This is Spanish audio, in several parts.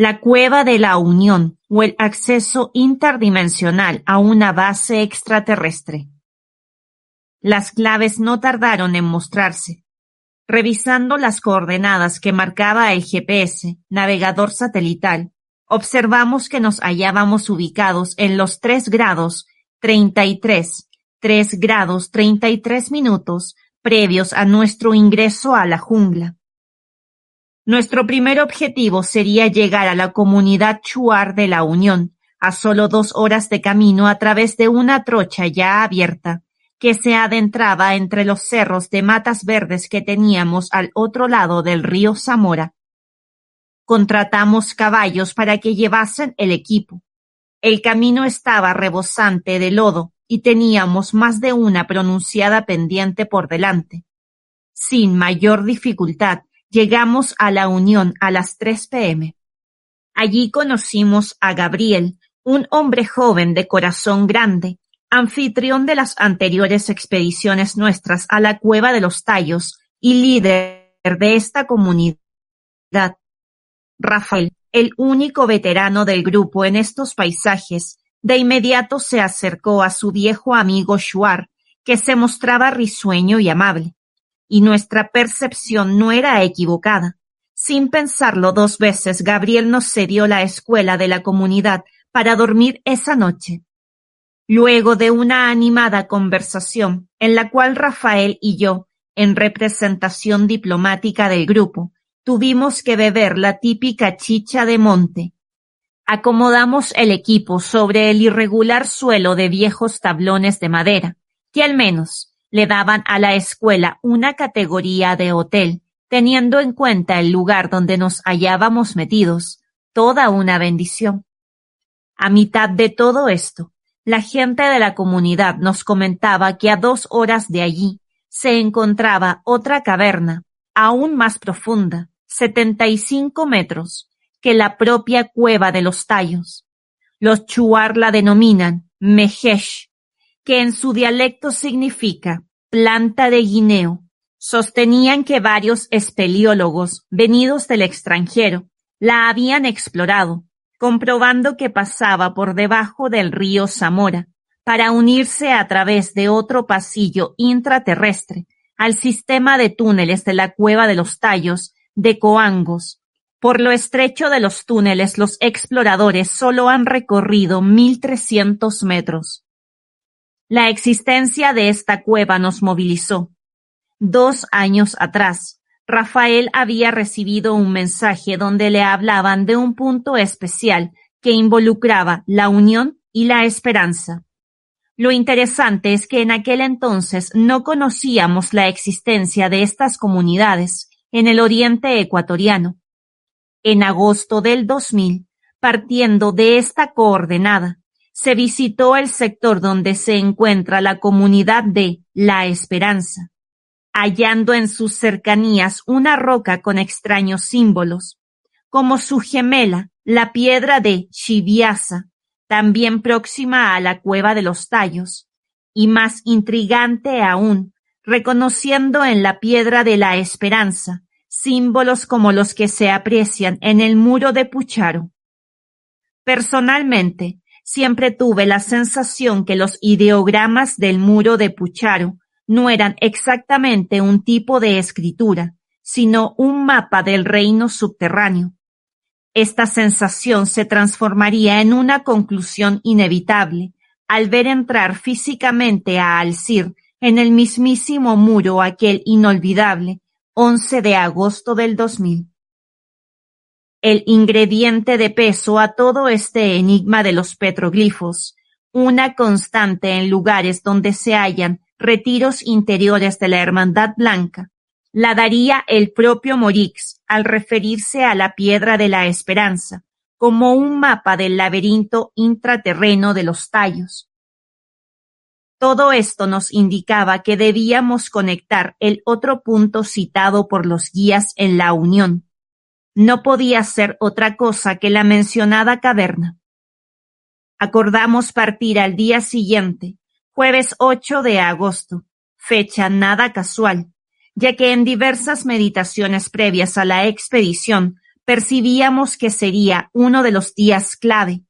la Cueva de la Unión o el acceso interdimensional a una base extraterrestre. Las claves no tardaron en mostrarse. Revisando las coordenadas que marcaba el GPS, navegador satelital, observamos que nos hallábamos ubicados en los tres grados treinta y tres, tres grados treinta y tres minutos previos a nuestro ingreso a la jungla. Nuestro primer objetivo sería llegar a la comunidad Chuar de la Unión, a solo dos horas de camino a través de una trocha ya abierta, que se adentraba entre los cerros de matas verdes que teníamos al otro lado del río Zamora. Contratamos caballos para que llevasen el equipo. El camino estaba rebosante de lodo y teníamos más de una pronunciada pendiente por delante. Sin mayor dificultad, llegamos a la Unión a las 3 pm. Allí conocimos a Gabriel, un hombre joven de corazón grande, anfitrión de las anteriores expediciones nuestras a la Cueva de los Tallos y líder de esta comunidad. Rafael, el único veterano del grupo en estos paisajes, de inmediato se acercó a su viejo amigo Shuar, que se mostraba risueño y amable. Y nuestra percepción no era equivocada. Sin pensarlo dos veces, Gabriel nos cedió la escuela de la comunidad para dormir esa noche. Luego de una animada conversación en la cual Rafael y yo, en representación diplomática del grupo, tuvimos que beber la típica chicha de monte. Acomodamos el equipo sobre el irregular suelo de viejos tablones de madera, que al menos le daban a la escuela una categoría de hotel, teniendo en cuenta el lugar donde nos hallábamos metidos, toda una bendición. A mitad de todo esto, la gente de la comunidad nos comentaba que a dos horas de allí se encontraba otra caverna, aún más profunda, setenta y cinco metros, que la propia cueva de los tallos. Los chuar la denominan mejesh, que en su dialecto significa planta de guineo. Sostenían que varios espeleólogos venidos del extranjero la habían explorado comprobando que pasaba por debajo del río Zamora, para unirse a través de otro pasillo intraterrestre al sistema de túneles de la Cueva de los Tallos de Coangos. Por lo estrecho de los túneles los exploradores solo han recorrido 1300 metros. La existencia de esta cueva nos movilizó. Dos años atrás, Rafael había recibido un mensaje donde le hablaban de un punto especial que involucraba la unión y la esperanza. Lo interesante es que en aquel entonces no conocíamos la existencia de estas comunidades en el oriente ecuatoriano. En agosto del 2000, partiendo de esta coordenada, se visitó el sector donde se encuentra la comunidad de La Esperanza hallando en sus cercanías una roca con extraños símbolos, como su gemela, la piedra de Chiviasa, también próxima a la cueva de los tallos, y más intrigante aún, reconociendo en la piedra de la esperanza símbolos como los que se aprecian en el muro de Pucharo. Personalmente, siempre tuve la sensación que los ideogramas del muro de Pucharo no eran exactamente un tipo de escritura, sino un mapa del reino subterráneo. Esta sensación se transformaría en una conclusión inevitable al ver entrar físicamente a Alcir en el mismísimo muro aquel inolvidable 11 de agosto del 2000. El ingrediente de peso a todo este enigma de los petroglifos, una constante en lugares donde se hallan retiros interiores de la Hermandad Blanca, la daría el propio Morix al referirse a la Piedra de la Esperanza como un mapa del laberinto intraterreno de los tallos. Todo esto nos indicaba que debíamos conectar el otro punto citado por los guías en la Unión. No podía ser otra cosa que la mencionada caverna. Acordamos partir al día siguiente, Jueves 8 de agosto, fecha nada casual, ya que en diversas meditaciones previas a la expedición percibíamos que sería uno de los días clave.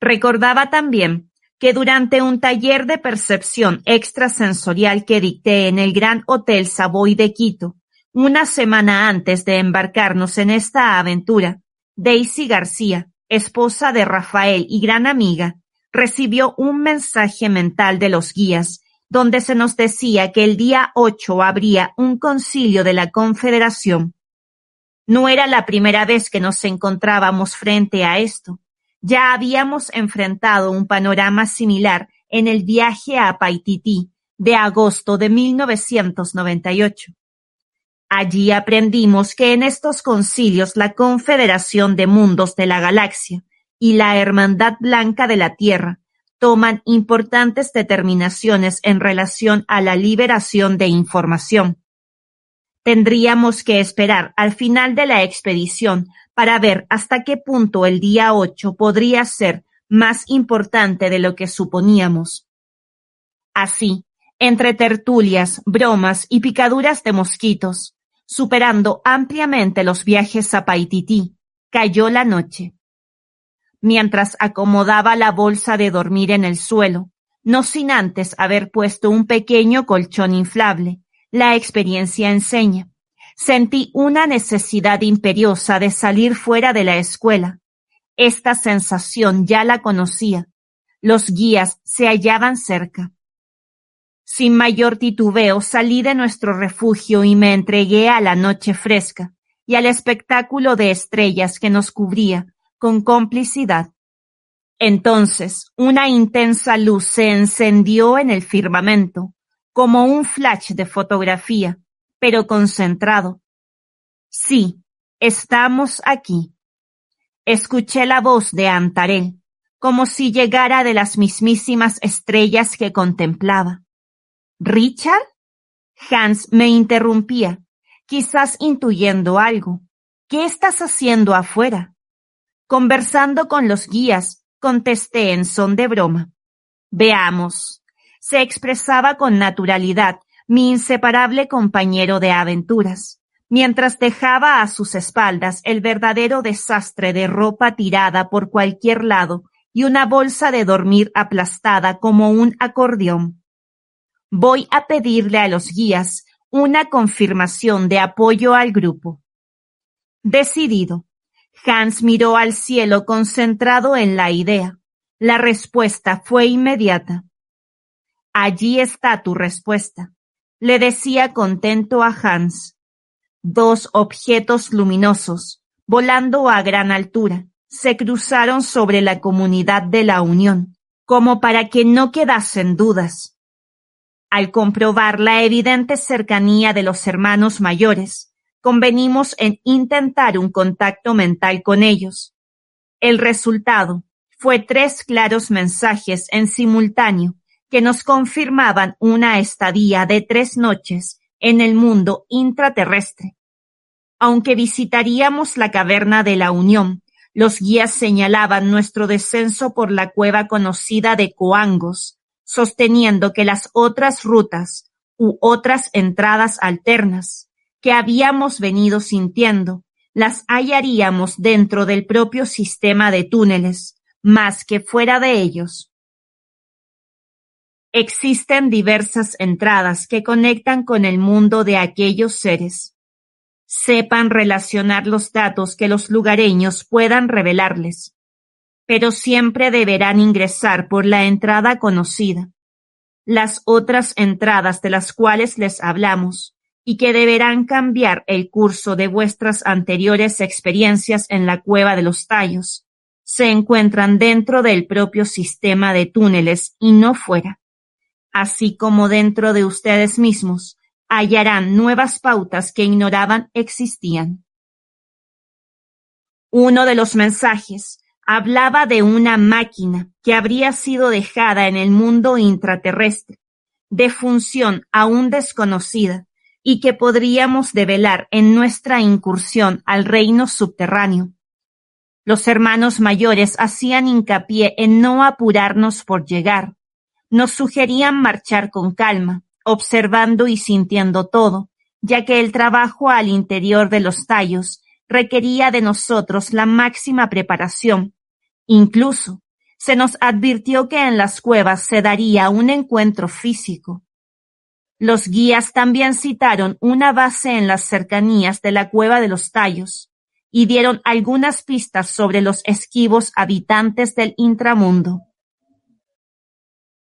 Recordaba también que durante un taller de percepción extrasensorial que dicté en el Gran Hotel Savoy de Quito, una semana antes de embarcarnos en esta aventura, Daisy García, esposa de Rafael y gran amiga, recibió un mensaje mental de los guías donde se nos decía que el día 8 habría un concilio de la Confederación. No era la primera vez que nos encontrábamos frente a esto. Ya habíamos enfrentado un panorama similar en el viaje a Paitití de agosto de 1998. Allí aprendimos que en estos concilios la Confederación de Mundos de la Galaxia y la Hermandad Blanca de la Tierra toman importantes determinaciones en relación a la liberación de información. Tendríamos que esperar al final de la expedición para ver hasta qué punto el día 8 podría ser más importante de lo que suponíamos. Así, entre tertulias, bromas y picaduras de mosquitos, superando ampliamente los viajes a Paitití, cayó la noche mientras acomodaba la bolsa de dormir en el suelo, no sin antes haber puesto un pequeño colchón inflable. La experiencia enseña. Sentí una necesidad imperiosa de salir fuera de la escuela. Esta sensación ya la conocía. Los guías se hallaban cerca. Sin mayor titubeo salí de nuestro refugio y me entregué a la noche fresca y al espectáculo de estrellas que nos cubría, con complicidad. Entonces una intensa luz se encendió en el firmamento, como un flash de fotografía, pero concentrado. Sí, estamos aquí. Escuché la voz de Antarel, como si llegara de las mismísimas estrellas que contemplaba. ¿Richard? Hans me interrumpía, quizás intuyendo algo. ¿Qué estás haciendo afuera? Conversando con los guías, contesté en son de broma. Veamos. Se expresaba con naturalidad mi inseparable compañero de aventuras, mientras dejaba a sus espaldas el verdadero desastre de ropa tirada por cualquier lado y una bolsa de dormir aplastada como un acordeón. Voy a pedirle a los guías una confirmación de apoyo al grupo. Decidido, Hans miró al cielo concentrado en la idea. La respuesta fue inmediata. Allí está tu respuesta, le decía contento a Hans. Dos objetos luminosos, volando a gran altura, se cruzaron sobre la comunidad de la Unión, como para que no quedasen dudas. Al comprobar la evidente cercanía de los hermanos mayores, convenimos en intentar un contacto mental con ellos. El resultado fue tres claros mensajes en simultáneo que nos confirmaban una estadía de tres noches en el mundo intraterrestre. Aunque visitaríamos la caverna de la Unión, los guías señalaban nuestro descenso por la cueva conocida de Coangos, sosteniendo que las otras rutas u otras entradas alternas que habíamos venido sintiendo, las hallaríamos dentro del propio sistema de túneles, más que fuera de ellos. Existen diversas entradas que conectan con el mundo de aquellos seres. Sepan relacionar los datos que los lugareños puedan revelarles, pero siempre deberán ingresar por la entrada conocida. Las otras entradas de las cuales les hablamos y que deberán cambiar el curso de vuestras anteriores experiencias en la cueva de los tallos, se encuentran dentro del propio sistema de túneles y no fuera. Así como dentro de ustedes mismos hallarán nuevas pautas que ignoraban existían. Uno de los mensajes hablaba de una máquina que habría sido dejada en el mundo intraterrestre, de función aún desconocida, y que podríamos develar en nuestra incursión al reino subterráneo. Los hermanos mayores hacían hincapié en no apurarnos por llegar. Nos sugerían marchar con calma, observando y sintiendo todo, ya que el trabajo al interior de los tallos requería de nosotros la máxima preparación. Incluso, se nos advirtió que en las cuevas se daría un encuentro físico. Los guías también citaron una base en las cercanías de la cueva de los tallos y dieron algunas pistas sobre los esquivos habitantes del intramundo.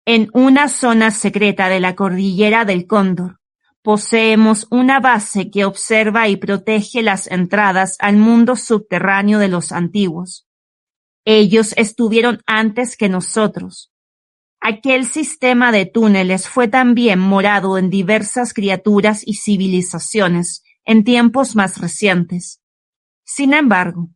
En una zona secreta de la cordillera del Cóndor, poseemos una base que observa y protege las entradas al mundo subterráneo de los antiguos. Ellos estuvieron antes que nosotros. Aquel sistema de túneles fue también morado en diversas criaturas y civilizaciones en tiempos más recientes. Sin embargo,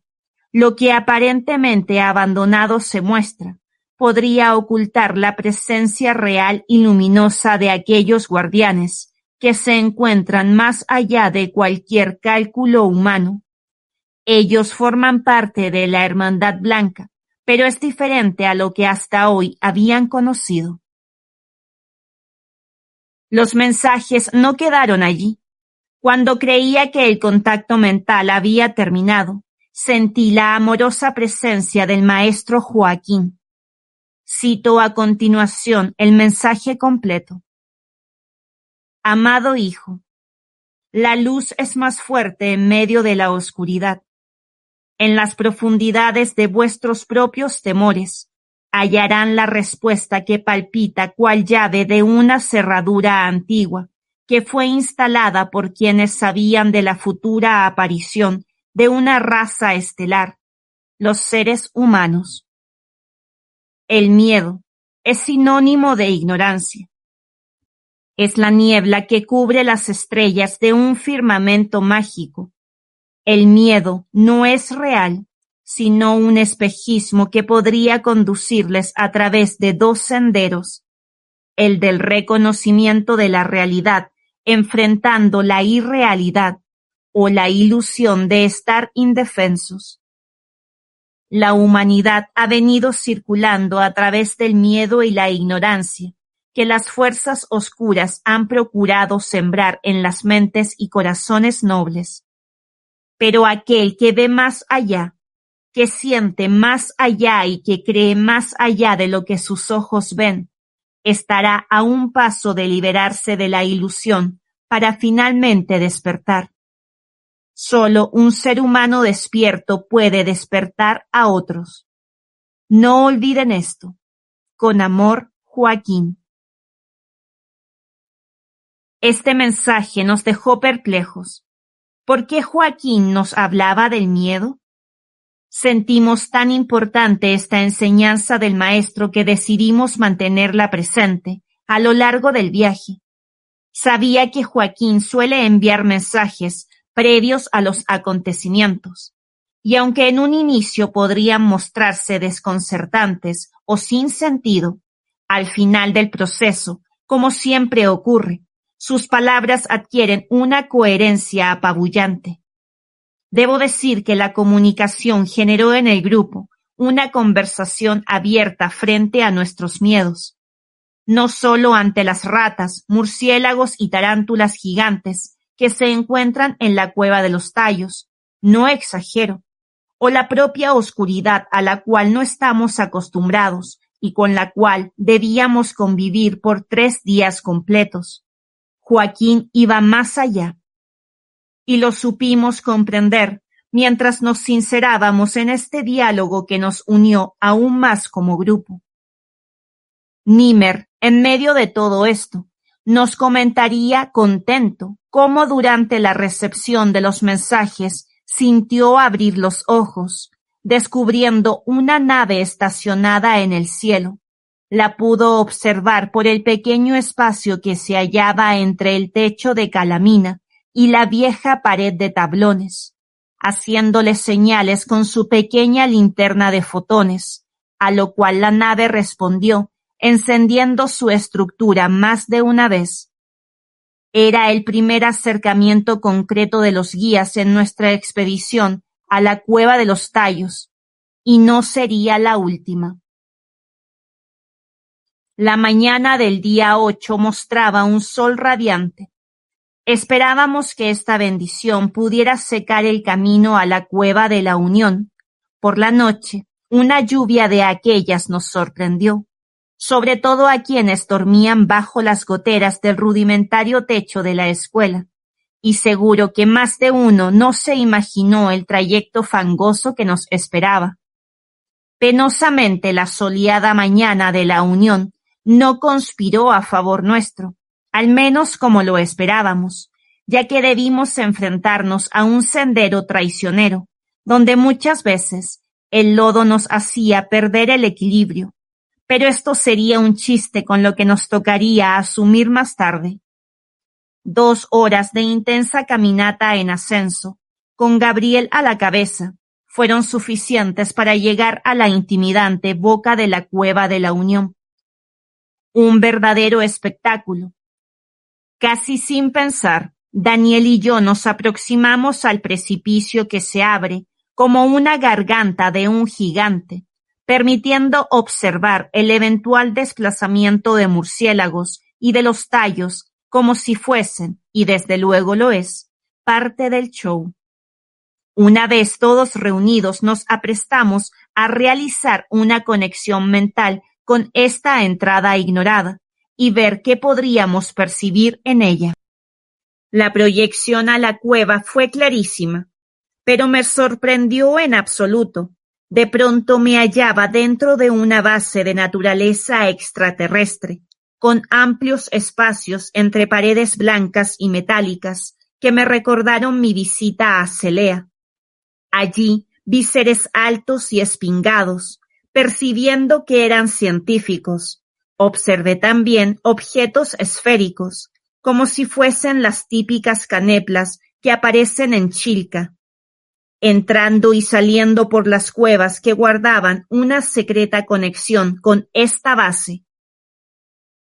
lo que aparentemente abandonado se muestra, podría ocultar la presencia real y luminosa de aquellos guardianes que se encuentran más allá de cualquier cálculo humano. Ellos forman parte de la Hermandad Blanca, pero es diferente a lo que hasta hoy habían conocido. Los mensajes no quedaron allí. Cuando creía que el contacto mental había terminado, sentí la amorosa presencia del maestro Joaquín Cito a continuación el mensaje completo. Amado Hijo, la luz es más fuerte en medio de la oscuridad. En las profundidades de vuestros propios temores hallarán la respuesta que palpita cual llave de una cerradura antigua que fue instalada por quienes sabían de la futura aparición de una raza estelar, los seres humanos. El miedo es sinónimo de ignorancia. Es la niebla que cubre las estrellas de un firmamento mágico. El miedo no es real, sino un espejismo que podría conducirles a través de dos senderos, el del reconocimiento de la realidad enfrentando la irrealidad o la ilusión de estar indefensos. La humanidad ha venido circulando a través del miedo y la ignorancia que las fuerzas oscuras han procurado sembrar en las mentes y corazones nobles. Pero aquel que ve más allá, que siente más allá y que cree más allá de lo que sus ojos ven, estará a un paso de liberarse de la ilusión para finalmente despertar. Solo un ser humano despierto puede despertar a otros. No olviden esto. Con amor, Joaquín. Este mensaje nos dejó perplejos. ¿Por qué Joaquín nos hablaba del miedo? Sentimos tan importante esta enseñanza del maestro que decidimos mantenerla presente a lo largo del viaje. Sabía que Joaquín suele enviar mensajes previos a los acontecimientos, y aunque en un inicio podrían mostrarse desconcertantes o sin sentido, al final del proceso, como siempre ocurre, sus palabras adquieren una coherencia apabullante. Debo decir que la comunicación generó en el grupo una conversación abierta frente a nuestros miedos, no solo ante las ratas, murciélagos y tarántulas gigantes, que se encuentran en la cueva de los tallos, no exagero, o la propia oscuridad a la cual no estamos acostumbrados y con la cual debíamos convivir por tres días completos. Joaquín iba más allá. Y lo supimos comprender mientras nos sincerábamos en este diálogo que nos unió aún más como grupo. Nimer, en medio de todo esto, nos comentaría contento cómo durante la recepción de los mensajes sintió abrir los ojos, descubriendo una nave estacionada en el cielo. La pudo observar por el pequeño espacio que se hallaba entre el techo de calamina y la vieja pared de tablones, haciéndole señales con su pequeña linterna de fotones, a lo cual la nave respondió encendiendo su estructura más de una vez. Era el primer acercamiento concreto de los guías en nuestra expedición a la cueva de los tallos, y no sería la última. La mañana del día ocho mostraba un sol radiante. Esperábamos que esta bendición pudiera secar el camino a la cueva de la Unión. Por la noche, una lluvia de aquellas nos sorprendió, sobre todo a quienes dormían bajo las goteras del rudimentario techo de la escuela, y seguro que más de uno no se imaginó el trayecto fangoso que nos esperaba. Penosamente la soleada mañana de la Unión no conspiró a favor nuestro, al menos como lo esperábamos, ya que debimos enfrentarnos a un sendero traicionero, donde muchas veces el lodo nos hacía perder el equilibrio, pero esto sería un chiste con lo que nos tocaría asumir más tarde. Dos horas de intensa caminata en ascenso, con Gabriel a la cabeza, fueron suficientes para llegar a la intimidante boca de la cueva de la Unión. Un verdadero espectáculo. Casi sin pensar, Daniel y yo nos aproximamos al precipicio que se abre como una garganta de un gigante, permitiendo observar el eventual desplazamiento de murciélagos y de los tallos como si fuesen, y desde luego lo es, parte del show. Una vez todos reunidos nos aprestamos a realizar una conexión mental con esta entrada ignorada y ver qué podríamos percibir en ella. La proyección a la cueva fue clarísima, pero me sorprendió en absoluto. De pronto me hallaba dentro de una base de naturaleza extraterrestre, con amplios espacios entre paredes blancas y metálicas que me recordaron mi visita a Celea. Allí vi seres altos y espingados, percibiendo que eran científicos. Observé también objetos esféricos, como si fuesen las típicas caneplas que aparecen en Chilca, entrando y saliendo por las cuevas que guardaban una secreta conexión con esta base.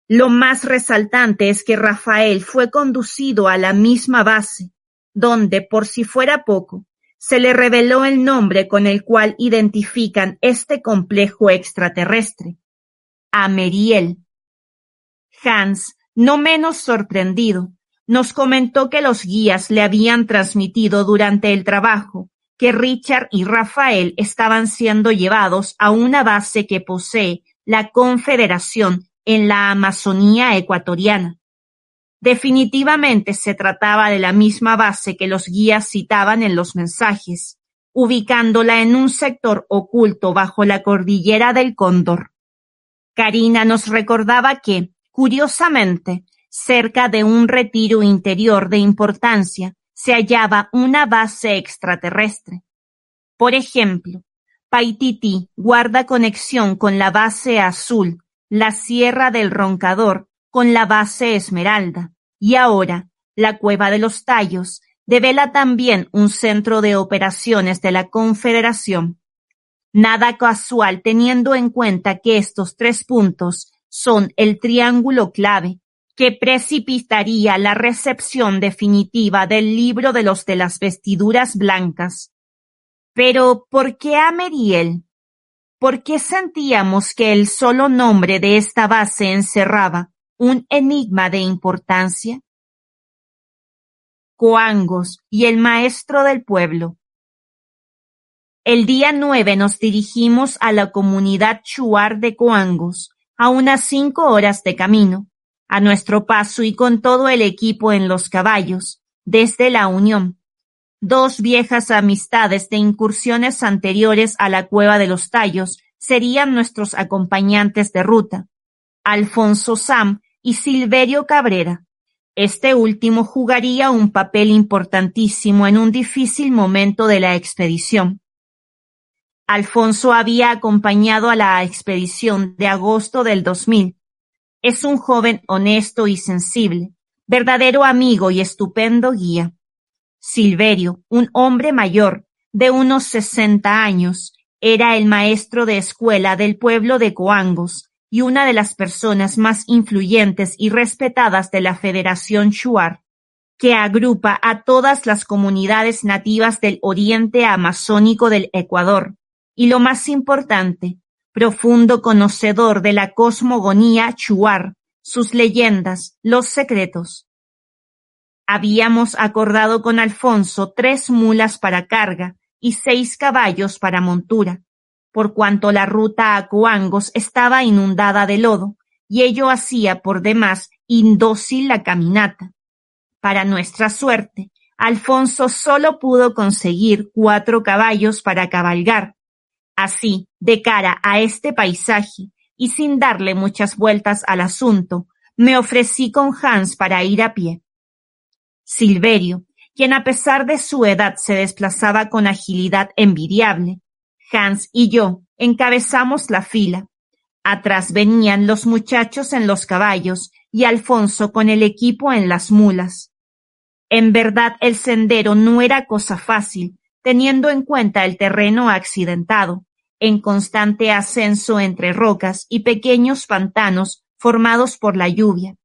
Lo más resaltante es que Rafael fue conducido a la misma base, donde, por si fuera poco, se le reveló el nombre con el cual identifican este complejo extraterrestre, Ameriel. Hans, no menos sorprendido, nos comentó que los guías le habían transmitido durante el trabajo que Richard y Rafael estaban siendo llevados a una base que posee la Confederación en la Amazonía ecuatoriana. Definitivamente se trataba de la misma base que los guías citaban en los mensajes, ubicándola en un sector oculto bajo la cordillera del Cóndor. Karina nos recordaba que, curiosamente, cerca de un retiro interior de importancia, se hallaba una base extraterrestre. Por ejemplo, Paititi guarda conexión con la base azul, la Sierra del Roncador, con la base Esmeralda, y ahora la Cueva de los Tallos devela también un centro de operaciones de la Confederación. Nada casual teniendo en cuenta que estos tres puntos son el triángulo clave que precipitaría la recepción definitiva del libro de los de las vestiduras blancas. Pero, ¿por qué a Meriel? ¿Por qué sentíamos que el solo nombre de esta base encerraba un enigma de importancia. Coangos y el maestro del pueblo. El día nueve nos dirigimos a la comunidad chuar de Coangos, a unas cinco horas de camino, a nuestro paso y con todo el equipo en los caballos, desde la Unión. Dos viejas amistades de incursiones anteriores a la Cueva de los Tallos serían nuestros acompañantes de ruta. Alfonso Sam y Silverio Cabrera. Este último jugaría un papel importantísimo en un difícil momento de la expedición. Alfonso había acompañado a la expedición de agosto del 2000. Es un joven honesto y sensible, verdadero amigo y estupendo guía. Silverio, un hombre mayor, de unos sesenta años, era el maestro de escuela del pueblo de Coangos, y una de las personas más influyentes y respetadas de la Federación Shuar, que agrupa a todas las comunidades nativas del oriente amazónico del Ecuador, y lo más importante, profundo conocedor de la cosmogonía Shuar, sus leyendas, los secretos. Habíamos acordado con Alfonso tres mulas para carga y seis caballos para montura, por cuanto la ruta a Coangos estaba inundada de lodo, y ello hacía por demás indócil la caminata. Para nuestra suerte, Alfonso solo pudo conseguir cuatro caballos para cabalgar. Así, de cara a este paisaje, y sin darle muchas vueltas al asunto, me ofrecí con Hans para ir a pie. Silverio, quien a pesar de su edad se desplazaba con agilidad envidiable, Hans y yo encabezamos la fila. Atrás venían los muchachos en los caballos y Alfonso con el equipo en las mulas. En verdad el sendero no era cosa fácil, teniendo en cuenta el terreno accidentado, en constante ascenso entre rocas y pequeños pantanos formados por la lluvia.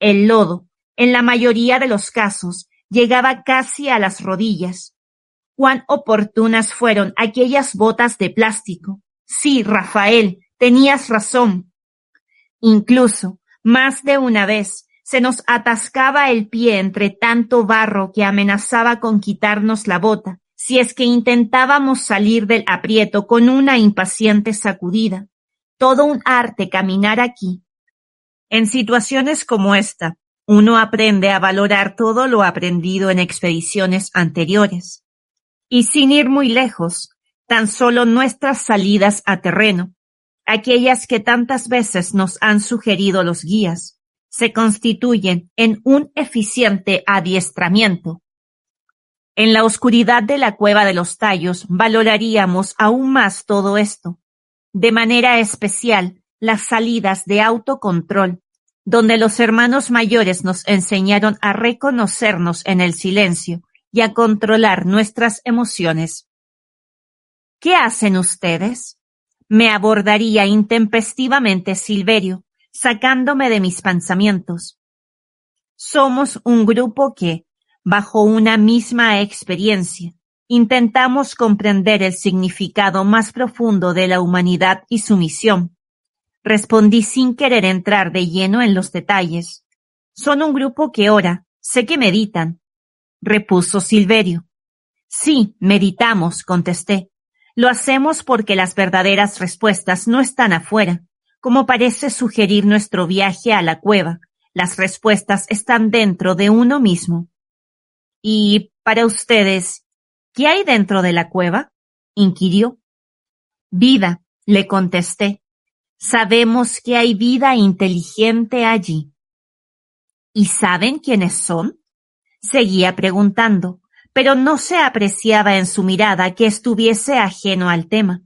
El lodo, en la mayoría de los casos, llegaba casi a las rodillas. Cuán oportunas fueron aquellas botas de plástico. Sí, Rafael, tenías razón. Incluso, más de una vez, se nos atascaba el pie entre tanto barro que amenazaba con quitarnos la bota, si es que intentábamos salir del aprieto con una impaciente sacudida. Todo un arte caminar aquí. En situaciones como esta, uno aprende a valorar todo lo aprendido en expediciones anteriores. Y sin ir muy lejos, tan solo nuestras salidas a terreno, aquellas que tantas veces nos han sugerido los guías, se constituyen en un eficiente adiestramiento. En la oscuridad de la cueva de los tallos valoraríamos aún más todo esto, de manera especial las salidas de autocontrol, donde los hermanos mayores nos enseñaron a reconocernos en el silencio y a controlar nuestras emociones. ¿Qué hacen ustedes? Me abordaría intempestivamente Silverio, sacándome de mis pensamientos. Somos un grupo que, bajo una misma experiencia, intentamos comprender el significado más profundo de la humanidad y su misión Respondí sin querer entrar de lleno en los detalles. Son un grupo que ora, sé que meditan, repuso Silverio. Sí, meditamos, contesté. Lo hacemos porque las verdaderas respuestas no están afuera, como parece sugerir nuestro viaje a la cueva. Las respuestas están dentro de uno mismo. ¿Y para ustedes, qué hay dentro de la cueva? inquirió. Vida, le contesté. Sabemos que hay vida inteligente allí. ¿Y saben quiénes son? Seguía preguntando, pero no se apreciaba en su mirada que estuviese ajeno al tema.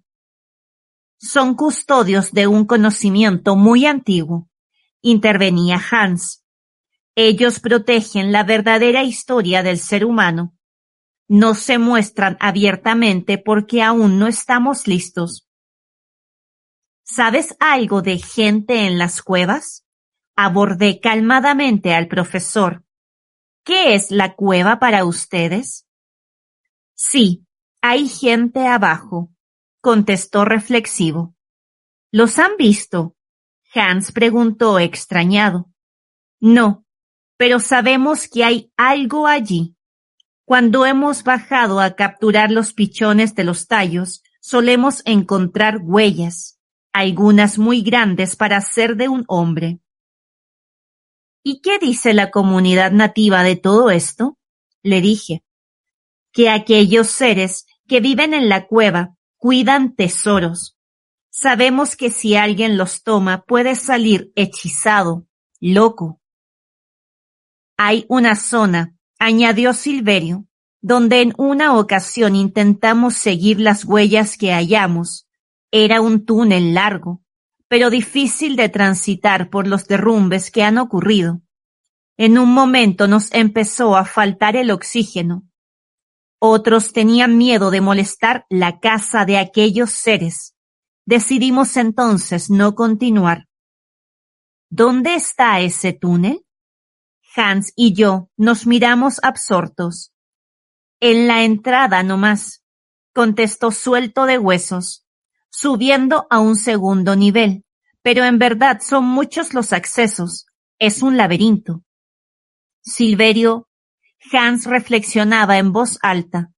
Son custodios de un conocimiento muy antiguo, intervenía Hans. Ellos protegen la verdadera historia del ser humano. No se muestran abiertamente porque aún no estamos listos. ¿Sabes algo de gente en las cuevas? Abordé calmadamente al profesor. ¿Qué es la cueva para ustedes? Sí, hay gente abajo, contestó reflexivo. ¿Los han visto? Hans preguntó extrañado. No, pero sabemos que hay algo allí. Cuando hemos bajado a capturar los pichones de los tallos, solemos encontrar huellas algunas muy grandes para ser de un hombre. ¿Y qué dice la comunidad nativa de todo esto? Le dije. Que aquellos seres que viven en la cueva cuidan tesoros. Sabemos que si alguien los toma puede salir hechizado, loco. Hay una zona, añadió Silverio, donde en una ocasión intentamos seguir las huellas que hallamos, era un túnel largo, pero difícil de transitar por los derrumbes que han ocurrido. En un momento nos empezó a faltar el oxígeno. Otros tenían miedo de molestar la casa de aquellos seres. Decidimos entonces no continuar. ¿Dónde está ese túnel? Hans y yo nos miramos absortos. En la entrada nomás, contestó suelto de huesos subiendo a un segundo nivel, pero en verdad son muchos los accesos, es un laberinto. Silverio Hans reflexionaba en voz alta.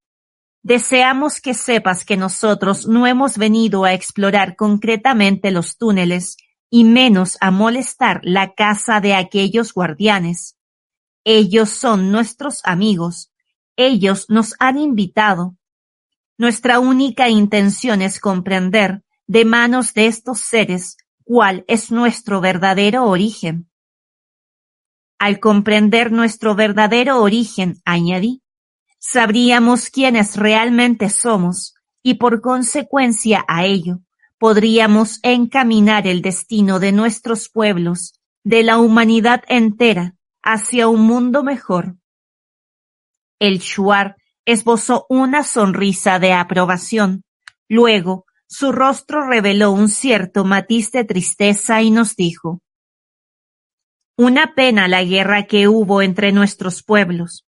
Deseamos que sepas que nosotros no hemos venido a explorar concretamente los túneles y menos a molestar la casa de aquellos guardianes. Ellos son nuestros amigos. Ellos nos han invitado. Nuestra única intención es comprender, de manos de estos seres, cuál es nuestro verdadero origen. Al comprender nuestro verdadero origen, añadí, sabríamos quiénes realmente somos y por consecuencia a ello podríamos encaminar el destino de nuestros pueblos, de la humanidad entera, hacia un mundo mejor. El Shuar esbozó una sonrisa de aprobación. Luego, su rostro reveló un cierto matiz de tristeza y nos dijo, Una pena la guerra que hubo entre nuestros pueblos.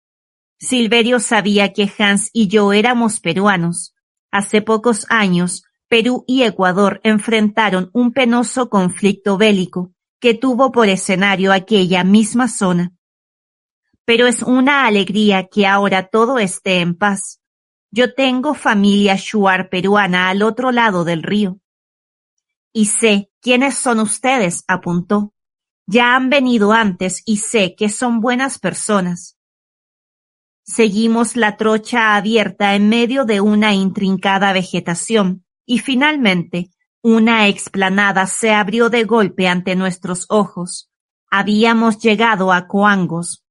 Silverio sabía que Hans y yo éramos peruanos. Hace pocos años, Perú y Ecuador enfrentaron un penoso conflicto bélico que tuvo por escenario aquella misma zona. Pero es una alegría que ahora todo esté en paz. Yo tengo familia shuar peruana al otro lado del río. Y sé quiénes son ustedes, apuntó. Ya han venido antes y sé que son buenas personas. Seguimos la trocha abierta en medio de una intrincada vegetación, y finalmente una explanada se abrió de golpe ante nuestros ojos. Habíamos llegado a Coangos.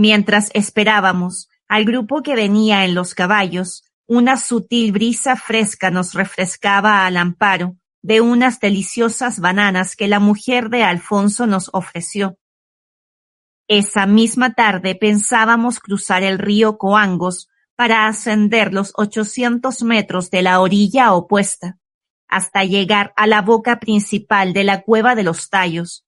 Mientras esperábamos al grupo que venía en los caballos, una sutil brisa fresca nos refrescaba al amparo de unas deliciosas bananas que la mujer de Alfonso nos ofreció. Esa misma tarde pensábamos cruzar el río Coangos para ascender los ochocientos metros de la orilla opuesta, hasta llegar a la boca principal de la cueva de los tallos.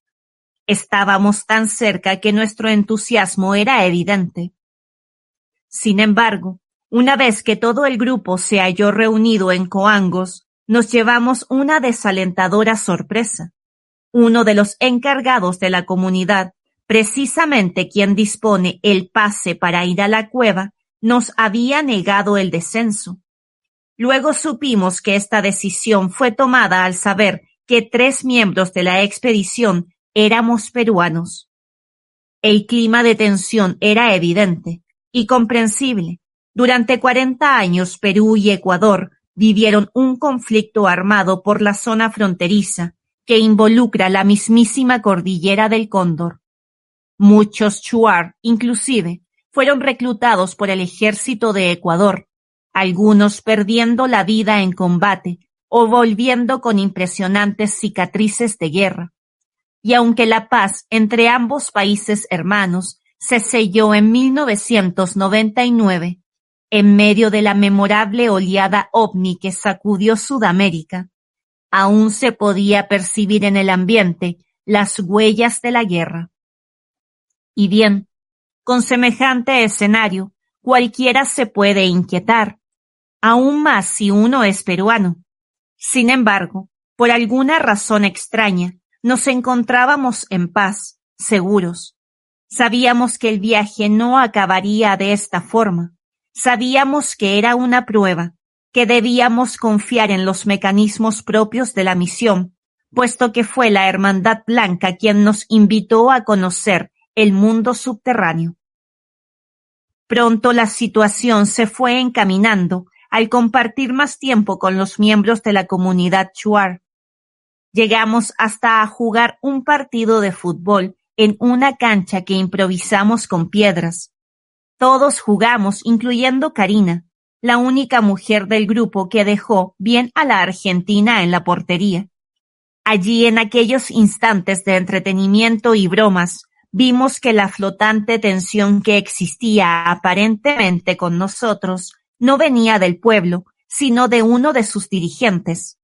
Estábamos tan cerca que nuestro entusiasmo era evidente. Sin embargo, una vez que todo el grupo se halló reunido en Coangos, nos llevamos una desalentadora sorpresa. Uno de los encargados de la comunidad Precisamente quien dispone el pase para ir a la cueva nos había negado el descenso. Luego supimos que esta decisión fue tomada al saber que tres miembros de la expedición éramos peruanos. El clima de tensión era evidente y comprensible. Durante cuarenta años Perú y Ecuador vivieron un conflicto armado por la zona fronteriza que involucra la mismísima cordillera del Cóndor. Muchos Shuar, inclusive, fueron reclutados por el ejército de Ecuador, algunos perdiendo la vida en combate o volviendo con impresionantes cicatrices de guerra. Y aunque la paz entre ambos países hermanos se selló en 1999, en medio de la memorable oleada ovni que sacudió Sudamérica, aún se podía percibir en el ambiente las huellas de la guerra. Y bien, con semejante escenario, cualquiera se puede inquietar, aún más si uno es peruano. Sin embargo, por alguna razón extraña, nos encontrábamos en paz, seguros. Sabíamos que el viaje no acabaría de esta forma. Sabíamos que era una prueba, que debíamos confiar en los mecanismos propios de la misión, puesto que fue la Hermandad Blanca quien nos invitó a conocer el mundo subterráneo. Pronto la situación se fue encaminando al compartir más tiempo con los miembros de la comunidad Chuar. Llegamos hasta a jugar un partido de fútbol en una cancha que improvisamos con piedras. Todos jugamos, incluyendo Karina, la única mujer del grupo que dejó bien a la Argentina en la portería. Allí en aquellos instantes de entretenimiento y bromas, vimos que la flotante tensión que existía aparentemente con nosotros no venía del pueblo, sino de uno de sus dirigentes.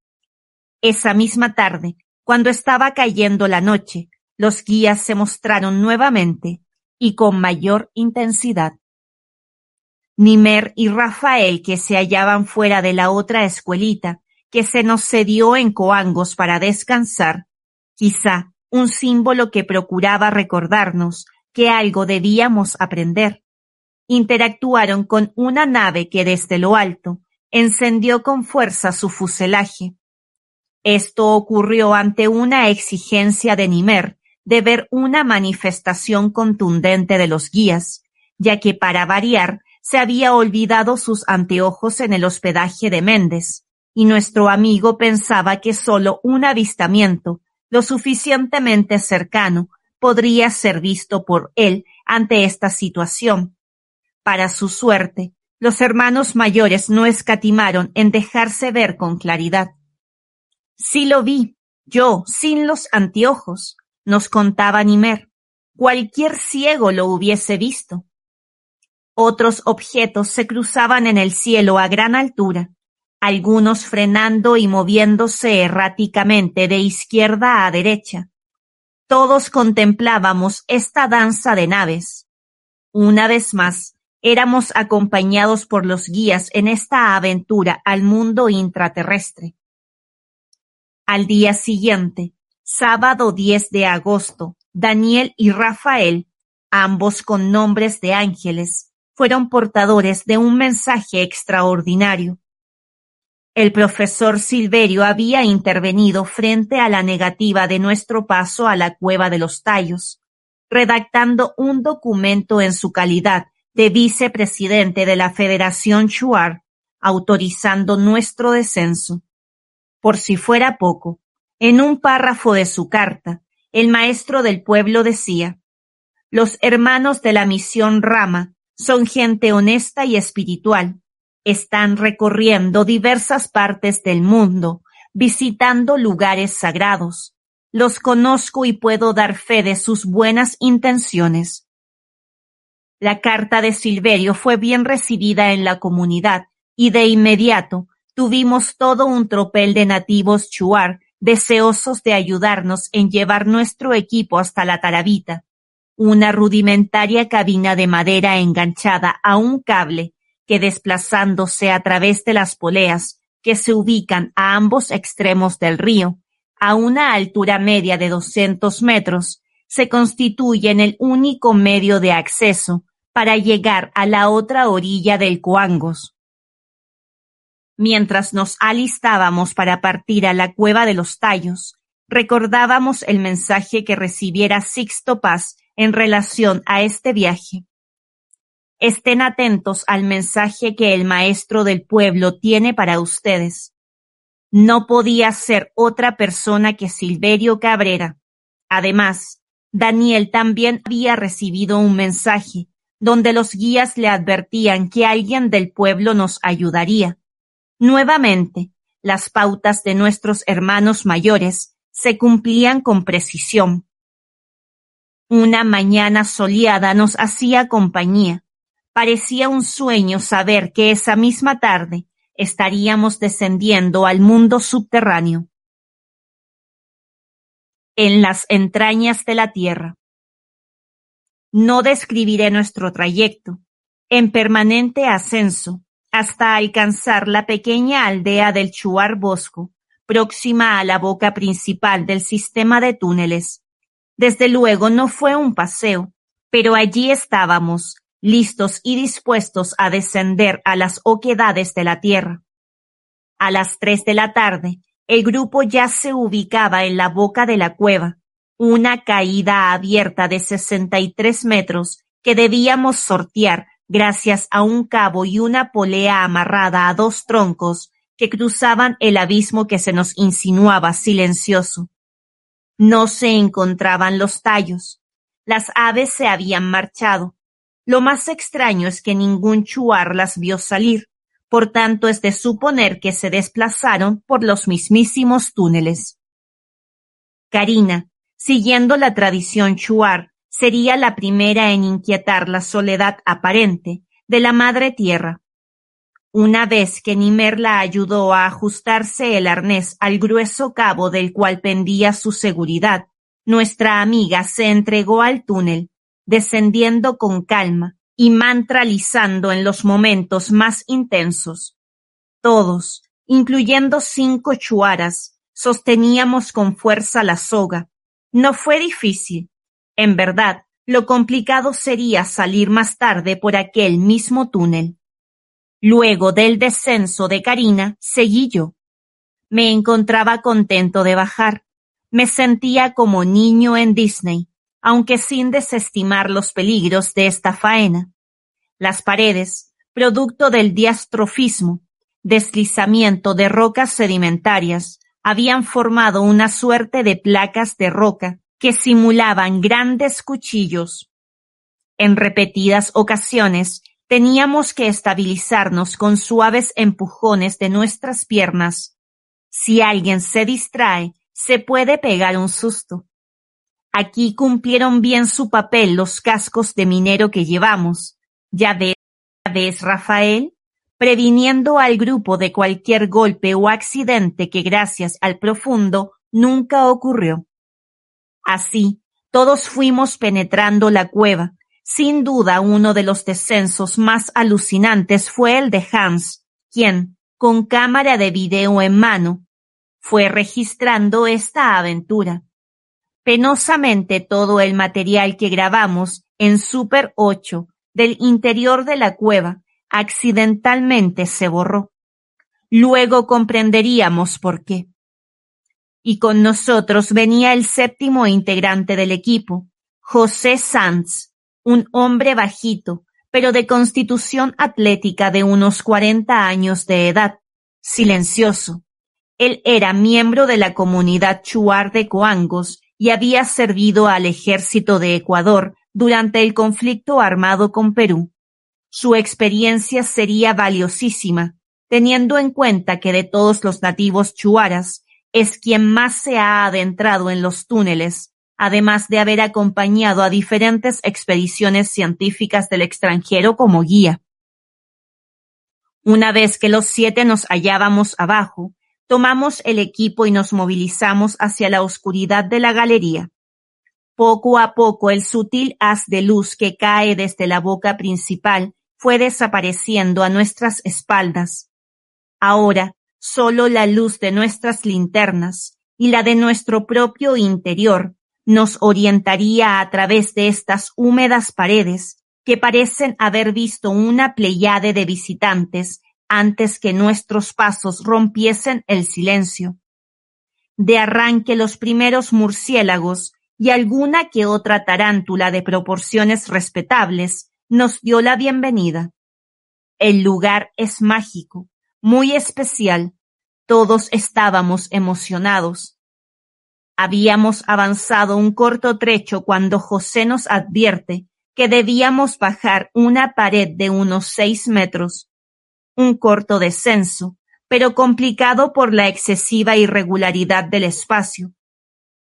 Esa misma tarde, cuando estaba cayendo la noche, los guías se mostraron nuevamente y con mayor intensidad. Nimer y Rafael, que se hallaban fuera de la otra escuelita, que se nos cedió en Coangos para descansar, quizá un símbolo que procuraba recordarnos que algo debíamos aprender. Interactuaron con una nave que desde lo alto encendió con fuerza su fuselaje. Esto ocurrió ante una exigencia de Nimer de ver una manifestación contundente de los guías, ya que para variar se había olvidado sus anteojos en el hospedaje de Méndez, y nuestro amigo pensaba que solo un avistamiento lo suficientemente cercano podría ser visto por él ante esta situación. Para su suerte, los hermanos mayores no escatimaron en dejarse ver con claridad. Sí lo vi, yo, sin los anteojos, nos contaba Nimer. Cualquier ciego lo hubiese visto. Otros objetos se cruzaban en el cielo a gran altura, algunos frenando y moviéndose erráticamente de izquierda a derecha. Todos contemplábamos esta danza de naves. Una vez más, éramos acompañados por los guías en esta aventura al mundo intraterrestre. Al día siguiente, sábado 10 de agosto, Daniel y Rafael, ambos con nombres de ángeles, fueron portadores de un mensaje extraordinario. El profesor Silverio había intervenido frente a la negativa de nuestro paso a la cueva de los tallos, redactando un documento en su calidad de vicepresidente de la Federación Shuar, autorizando nuestro descenso. Por si fuera poco, en un párrafo de su carta, el maestro del pueblo decía, los hermanos de la misión Rama son gente honesta y espiritual, están recorriendo diversas partes del mundo, visitando lugares sagrados. Los conozco y puedo dar fe de sus buenas intenciones. La carta de Silverio fue bien recibida en la comunidad y de inmediato tuvimos todo un tropel de nativos chuar deseosos de ayudarnos en llevar nuestro equipo hasta la tarabita, una rudimentaria cabina de madera enganchada a un cable que desplazándose a través de las poleas que se ubican a ambos extremos del río, a una altura media de 200 metros, se constituyen el único medio de acceso para llegar a la otra orilla del Coangos. Mientras nos alistábamos para partir a la cueva de los tallos, recordábamos el mensaje que recibiera Sixto Paz en relación a este viaje. Estén atentos al mensaje que el maestro del pueblo tiene para ustedes. No podía ser otra persona que Silverio Cabrera. Además, Daniel también había recibido un mensaje donde los guías le advertían que alguien del pueblo nos ayudaría. Nuevamente, las pautas de nuestros hermanos mayores se cumplían con precisión. Una mañana soleada nos hacía compañía Parecía un sueño saber que esa misma tarde estaríamos descendiendo al mundo subterráneo. En las entrañas de la tierra. No describiré nuestro trayecto, en permanente ascenso, hasta alcanzar la pequeña aldea del Chuar Bosco, próxima a la boca principal del sistema de túneles. Desde luego no fue un paseo, pero allí estábamos, listos y dispuestos a descender a las oquedades de la tierra. A las tres de la tarde, el grupo ya se ubicaba en la boca de la cueva, una caída abierta de sesenta y tres metros que debíamos sortear gracias a un cabo y una polea amarrada a dos troncos que cruzaban el abismo que se nos insinuaba silencioso. No se encontraban los tallos. Las aves se habían marchado lo más extraño es que ningún chuar las vio salir, por tanto es de suponer que se desplazaron por los mismísimos túneles. Karina, siguiendo la tradición chuar, sería la primera en inquietar la soledad aparente de la madre tierra. Una vez que Nimer la ayudó a ajustarse el arnés al grueso cabo del cual pendía su seguridad, nuestra amiga se entregó al túnel descendiendo con calma y mantralizando en los momentos más intensos. Todos, incluyendo cinco chuaras, sosteníamos con fuerza la soga. No fue difícil. En verdad, lo complicado sería salir más tarde por aquel mismo túnel. Luego del descenso de Karina, seguí yo. Me encontraba contento de bajar. Me sentía como niño en Disney, aunque sin desestimar los peligros de esta faena. Las paredes, producto del diastrofismo, deslizamiento de rocas sedimentarias, habían formado una suerte de placas de roca que simulaban grandes cuchillos. En repetidas ocasiones teníamos que estabilizarnos con suaves empujones de nuestras piernas. Si alguien se distrae, se puede pegar un susto. Aquí cumplieron bien su papel los cascos de minero que llevamos. Ya ves, ya ves, Rafael, previniendo al grupo de cualquier golpe o accidente que gracias al profundo nunca ocurrió. Así, todos fuimos penetrando la cueva. Sin duda uno de los descensos más alucinantes fue el de Hans, quien, con cámara de video en mano, fue registrando esta aventura. Penosamente todo el material que grabamos en Super 8 del interior de la cueva accidentalmente se borró. Luego comprenderíamos por qué y con nosotros venía el séptimo integrante del equipo, José Sanz, un hombre bajito, pero de constitución atlética de unos cuarenta años de edad, silencioso. Él era miembro de la comunidad chuar de Coangos y había servido al ejército de Ecuador durante el conflicto armado con Perú. Su experiencia sería valiosísima, teniendo en cuenta que de todos los nativos chuaras, es quien más se ha adentrado en los túneles, además de haber acompañado a diferentes expediciones científicas del extranjero como guía. Una vez que los siete nos hallábamos abajo, tomamos el equipo y nos movilizamos hacia la oscuridad de la galería. Poco a poco el sutil haz de luz que cae desde la boca principal fue desapareciendo a nuestras espaldas. Ahora Solo la luz de nuestras linternas y la de nuestro propio interior nos orientaría a través de estas húmedas paredes que parecen haber visto una pleyade de visitantes antes que nuestros pasos rompiesen el silencio. De arranque los primeros murciélagos y alguna que otra tarántula de proporciones respetables nos dio la bienvenida. El lugar es mágico, muy especial. Todos estábamos emocionados. Habíamos avanzado un corto trecho cuando José nos advierte que debíamos bajar una pared de unos seis metros. Un corto descenso, pero complicado por la excesiva irregularidad del espacio.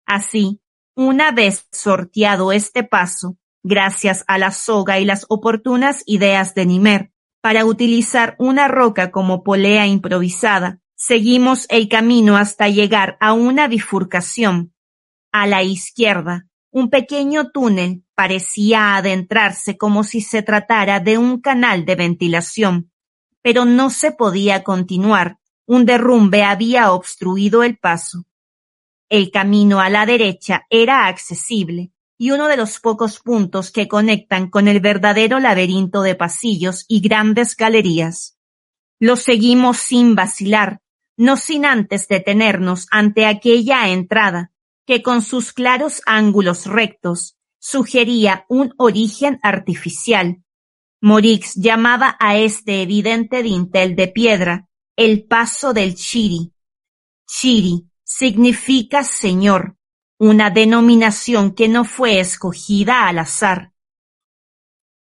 Así, una vez sorteado este paso, gracias a la soga y las oportunas ideas de Nimer, para utilizar una roca como polea improvisada, seguimos el camino hasta llegar a una bifurcación. A la izquierda, un pequeño túnel parecía adentrarse como si se tratara de un canal de ventilación, pero no se podía continuar. Un derrumbe había obstruido el paso. El camino a la derecha era accesible, y uno de los pocos puntos que conectan con el verdadero laberinto de pasillos y grandes galerías. Lo seguimos sin vacilar, no sin antes detenernos ante aquella entrada, que con sus claros ángulos rectos sugería un origen artificial. Morix llamaba a este evidente dintel de piedra el paso del Chiri. Chiri significa señor, una denominación que no fue escogida al azar.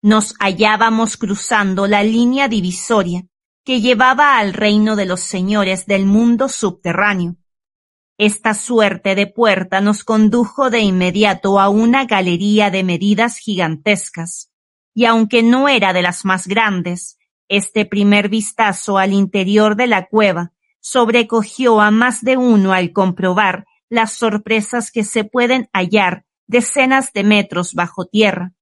Nos hallábamos cruzando la línea divisoria que llevaba al reino de los señores del mundo subterráneo. Esta suerte de puerta nos condujo de inmediato a una galería de medidas gigantescas, y aunque no era de las más grandes, este primer vistazo al interior de la cueva sobrecogió a más de uno al comprobar las sorpresas que se pueden hallar decenas de metros bajo tierra.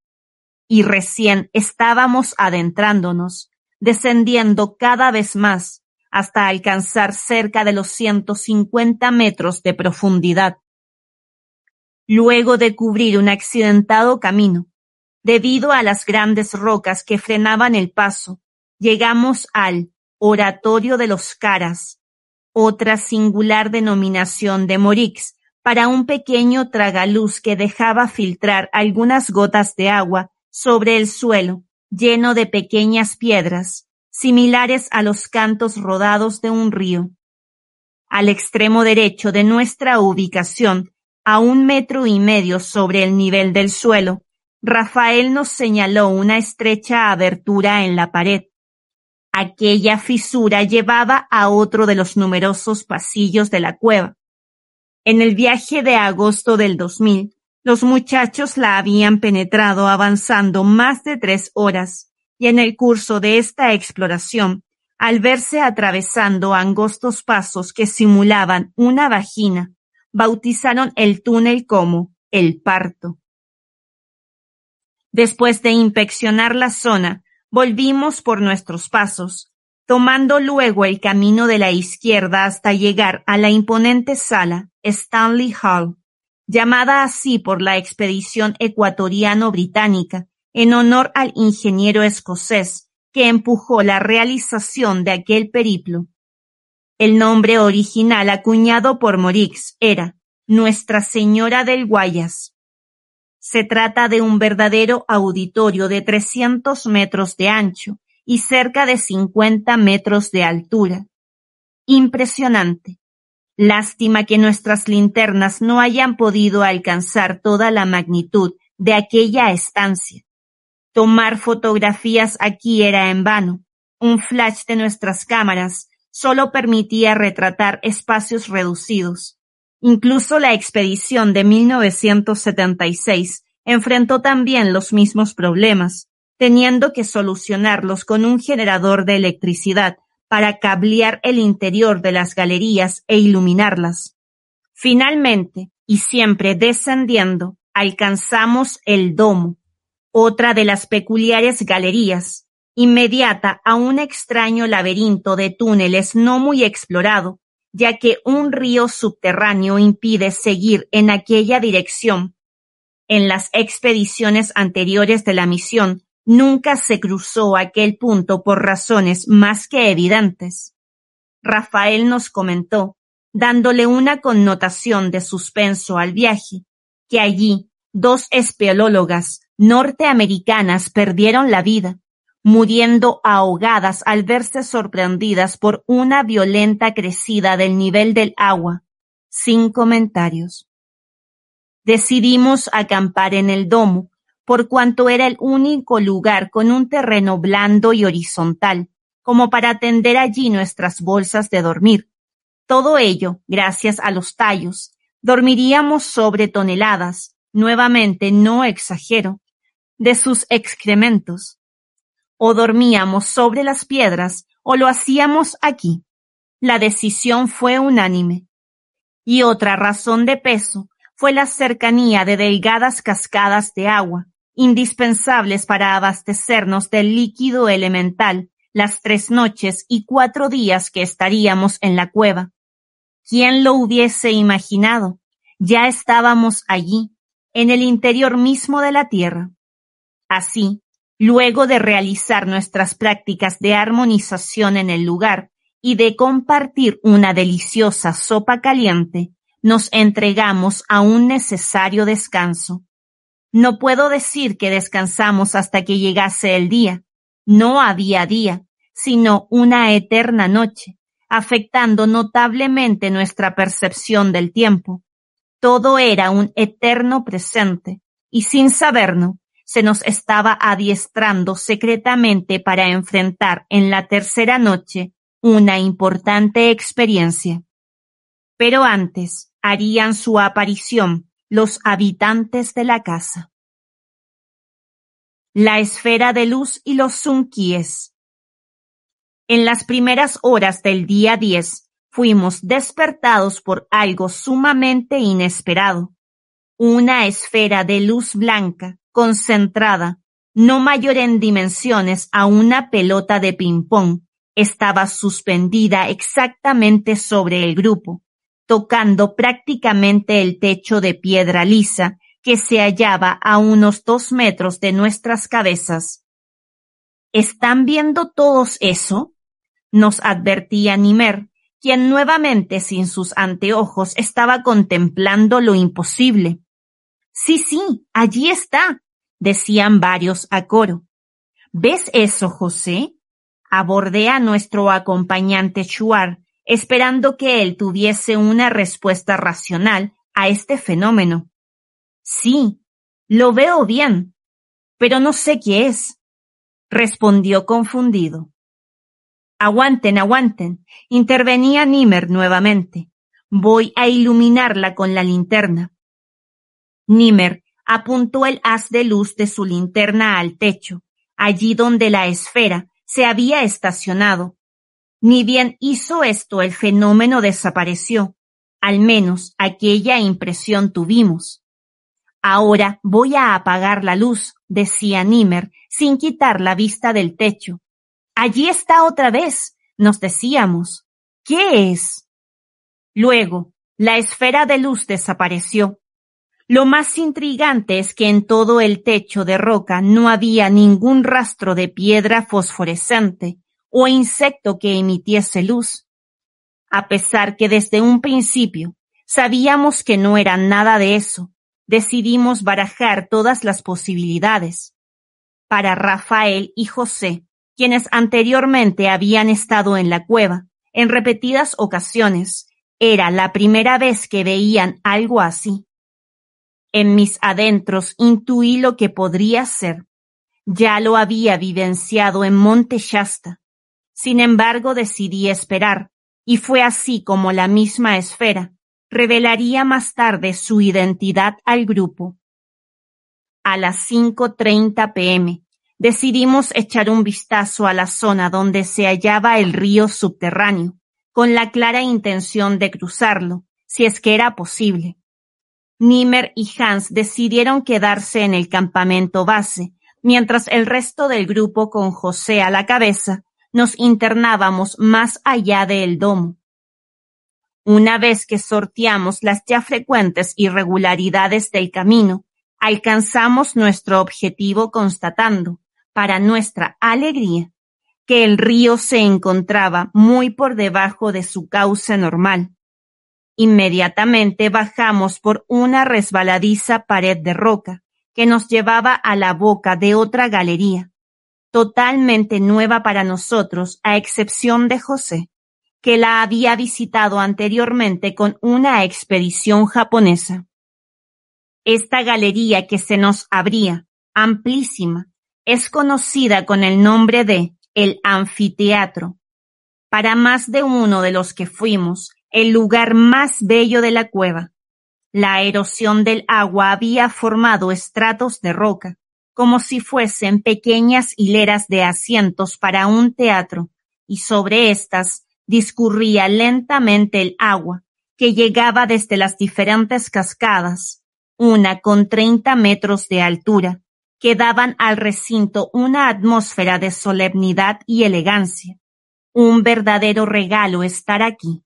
Y recién estábamos adentrándonos, descendiendo cada vez más, hasta alcanzar cerca de los 150 metros de profundidad. Luego de cubrir un accidentado camino, Debido a las grandes rocas que frenaban el paso, llegamos al Oratorio de los Caras, otra singular denominación de Morix para un pequeño tragaluz que dejaba filtrar algunas gotas de agua sobre el suelo lleno de pequeñas piedras, similares a los cantos rodados de un río. Al extremo derecho de nuestra ubicación, a un metro y medio sobre el nivel del suelo, Rafael nos señaló una estrecha abertura en la pared. Aquella fisura llevaba a otro de los numerosos pasillos de la cueva. En el viaje de agosto del 2000, los muchachos la habían penetrado avanzando más de tres horas, y en el curso de esta exploración, al verse atravesando angostos pasos que simulaban una vagina, bautizaron el túnel como el parto. Después de inspeccionar la zona, volvimos por nuestros pasos, tomando luego el camino de la izquierda hasta llegar a la imponente sala Stanley Hall llamada así por la expedición ecuatoriano-británica en honor al ingeniero escocés que empujó la realización de aquel periplo. El nombre original acuñado por Morix era Nuestra Señora del Guayas. Se trata de un verdadero auditorio de 300 metros de ancho y cerca de 50 metros de altura. Impresionante. Lástima que nuestras linternas no hayan podido alcanzar toda la magnitud de aquella estancia. Tomar fotografías aquí era en vano. Un flash de nuestras cámaras solo permitía retratar espacios reducidos. Incluso la expedición de 1976 enfrentó también los mismos problemas, teniendo que solucionarlos con un generador de electricidad para cablear el interior de las galerías e iluminarlas. Finalmente, y siempre descendiendo, alcanzamos el domo, otra de las peculiares galerías, inmediata a un extraño laberinto de túneles no muy explorado, ya que un río subterráneo impide seguir en aquella dirección. En las expediciones anteriores de la misión Nunca se cruzó aquel punto por razones más que evidentes. Rafael nos comentó, dándole una connotación de suspenso al viaje, que allí dos espeleólogas norteamericanas perdieron la vida, muriendo ahogadas al verse sorprendidas por una violenta crecida del nivel del agua, sin comentarios. Decidimos acampar en el domo, por cuanto era el único lugar con un terreno blando y horizontal, como para tender allí nuestras bolsas de dormir. Todo ello, gracias a los tallos, dormiríamos sobre toneladas, nuevamente no exagero, de sus excrementos. O dormíamos sobre las piedras o lo hacíamos aquí. La decisión fue unánime. Y otra razón de peso fue la cercanía de delgadas cascadas de agua, indispensables para abastecernos del líquido elemental las tres noches y cuatro días que estaríamos en la cueva. ¿Quién lo hubiese imaginado? Ya estábamos allí, en el interior mismo de la Tierra. Así, luego de realizar nuestras prácticas de armonización en el lugar y de compartir una deliciosa sopa caliente, nos entregamos a un necesario descanso. No puedo decir que descansamos hasta que llegase el día. No había día, sino una eterna noche, afectando notablemente nuestra percepción del tiempo. Todo era un eterno presente, y sin saberlo, se nos estaba adiestrando secretamente para enfrentar en la tercera noche una importante experiencia. Pero antes harían su aparición los habitantes de la casa. La esfera de luz y los sunquíes. En las primeras horas del día 10 fuimos despertados por algo sumamente inesperado. Una esfera de luz blanca, concentrada, no mayor en dimensiones a una pelota de ping-pong, estaba suspendida exactamente sobre el grupo, tocando prácticamente el techo de piedra lisa que se hallaba a unos dos metros de nuestras cabezas. ¿Están viendo todos eso? nos advertía Nimer, quien nuevamente sin sus anteojos estaba contemplando lo imposible. Sí, sí, allí está, decían varios a coro. ¿Ves eso, José? Abordé a nuestro acompañante Chuar, esperando que él tuviese una respuesta racional a este fenómeno. Sí, lo veo bien, pero no sé qué es, respondió confundido. Aguanten, aguanten, intervenía Nimer nuevamente. Voy a iluminarla con la linterna. Nimer apuntó el haz de luz de su linterna al techo, allí donde la esfera se había estacionado. Ni bien hizo esto el fenómeno desapareció. Al menos aquella impresión tuvimos. Ahora voy a apagar la luz, decía Nimer, sin quitar la vista del techo. Allí está otra vez, nos decíamos. ¿Qué es? Luego, la esfera de luz desapareció. Lo más intrigante es que en todo el techo de roca no había ningún rastro de piedra fosforescente o insecto que emitiese luz. A pesar que desde un principio sabíamos que no era nada de eso, decidimos barajar todas las posibilidades. Para Rafael y José, quienes anteriormente habían estado en la cueva en repetidas ocasiones, era la primera vez que veían algo así. En mis adentros intuí lo que podría ser. Ya lo había vivenciado en Monte Shasta. Sin embargo, decidí esperar, y fue así como la misma esfera revelaría más tarde su identidad al grupo. A las 5.30 pm decidimos echar un vistazo a la zona donde se hallaba el río subterráneo, con la clara intención de cruzarlo, si es que era posible. Nimer y Hans decidieron quedarse en el campamento base, mientras el resto del grupo con José a la cabeza nos internábamos más allá del domo. Una vez que sorteamos las ya frecuentes irregularidades del camino, alcanzamos nuestro objetivo constatando, para nuestra alegría, que el río se encontraba muy por debajo de su cauce normal. Inmediatamente bajamos por una resbaladiza pared de roca que nos llevaba a la boca de otra galería, totalmente nueva para nosotros, a excepción de José que la había visitado anteriormente con una expedición japonesa. Esta galería que se nos abría, amplísima, es conocida con el nombre de el anfiteatro. Para más de uno de los que fuimos, el lugar más bello de la cueva. La erosión del agua había formado estratos de roca, como si fuesen pequeñas hileras de asientos para un teatro, y sobre estas discurría lentamente el agua, que llegaba desde las diferentes cascadas, una con treinta metros de altura, que daban al recinto una atmósfera de solemnidad y elegancia. Un verdadero regalo estar aquí.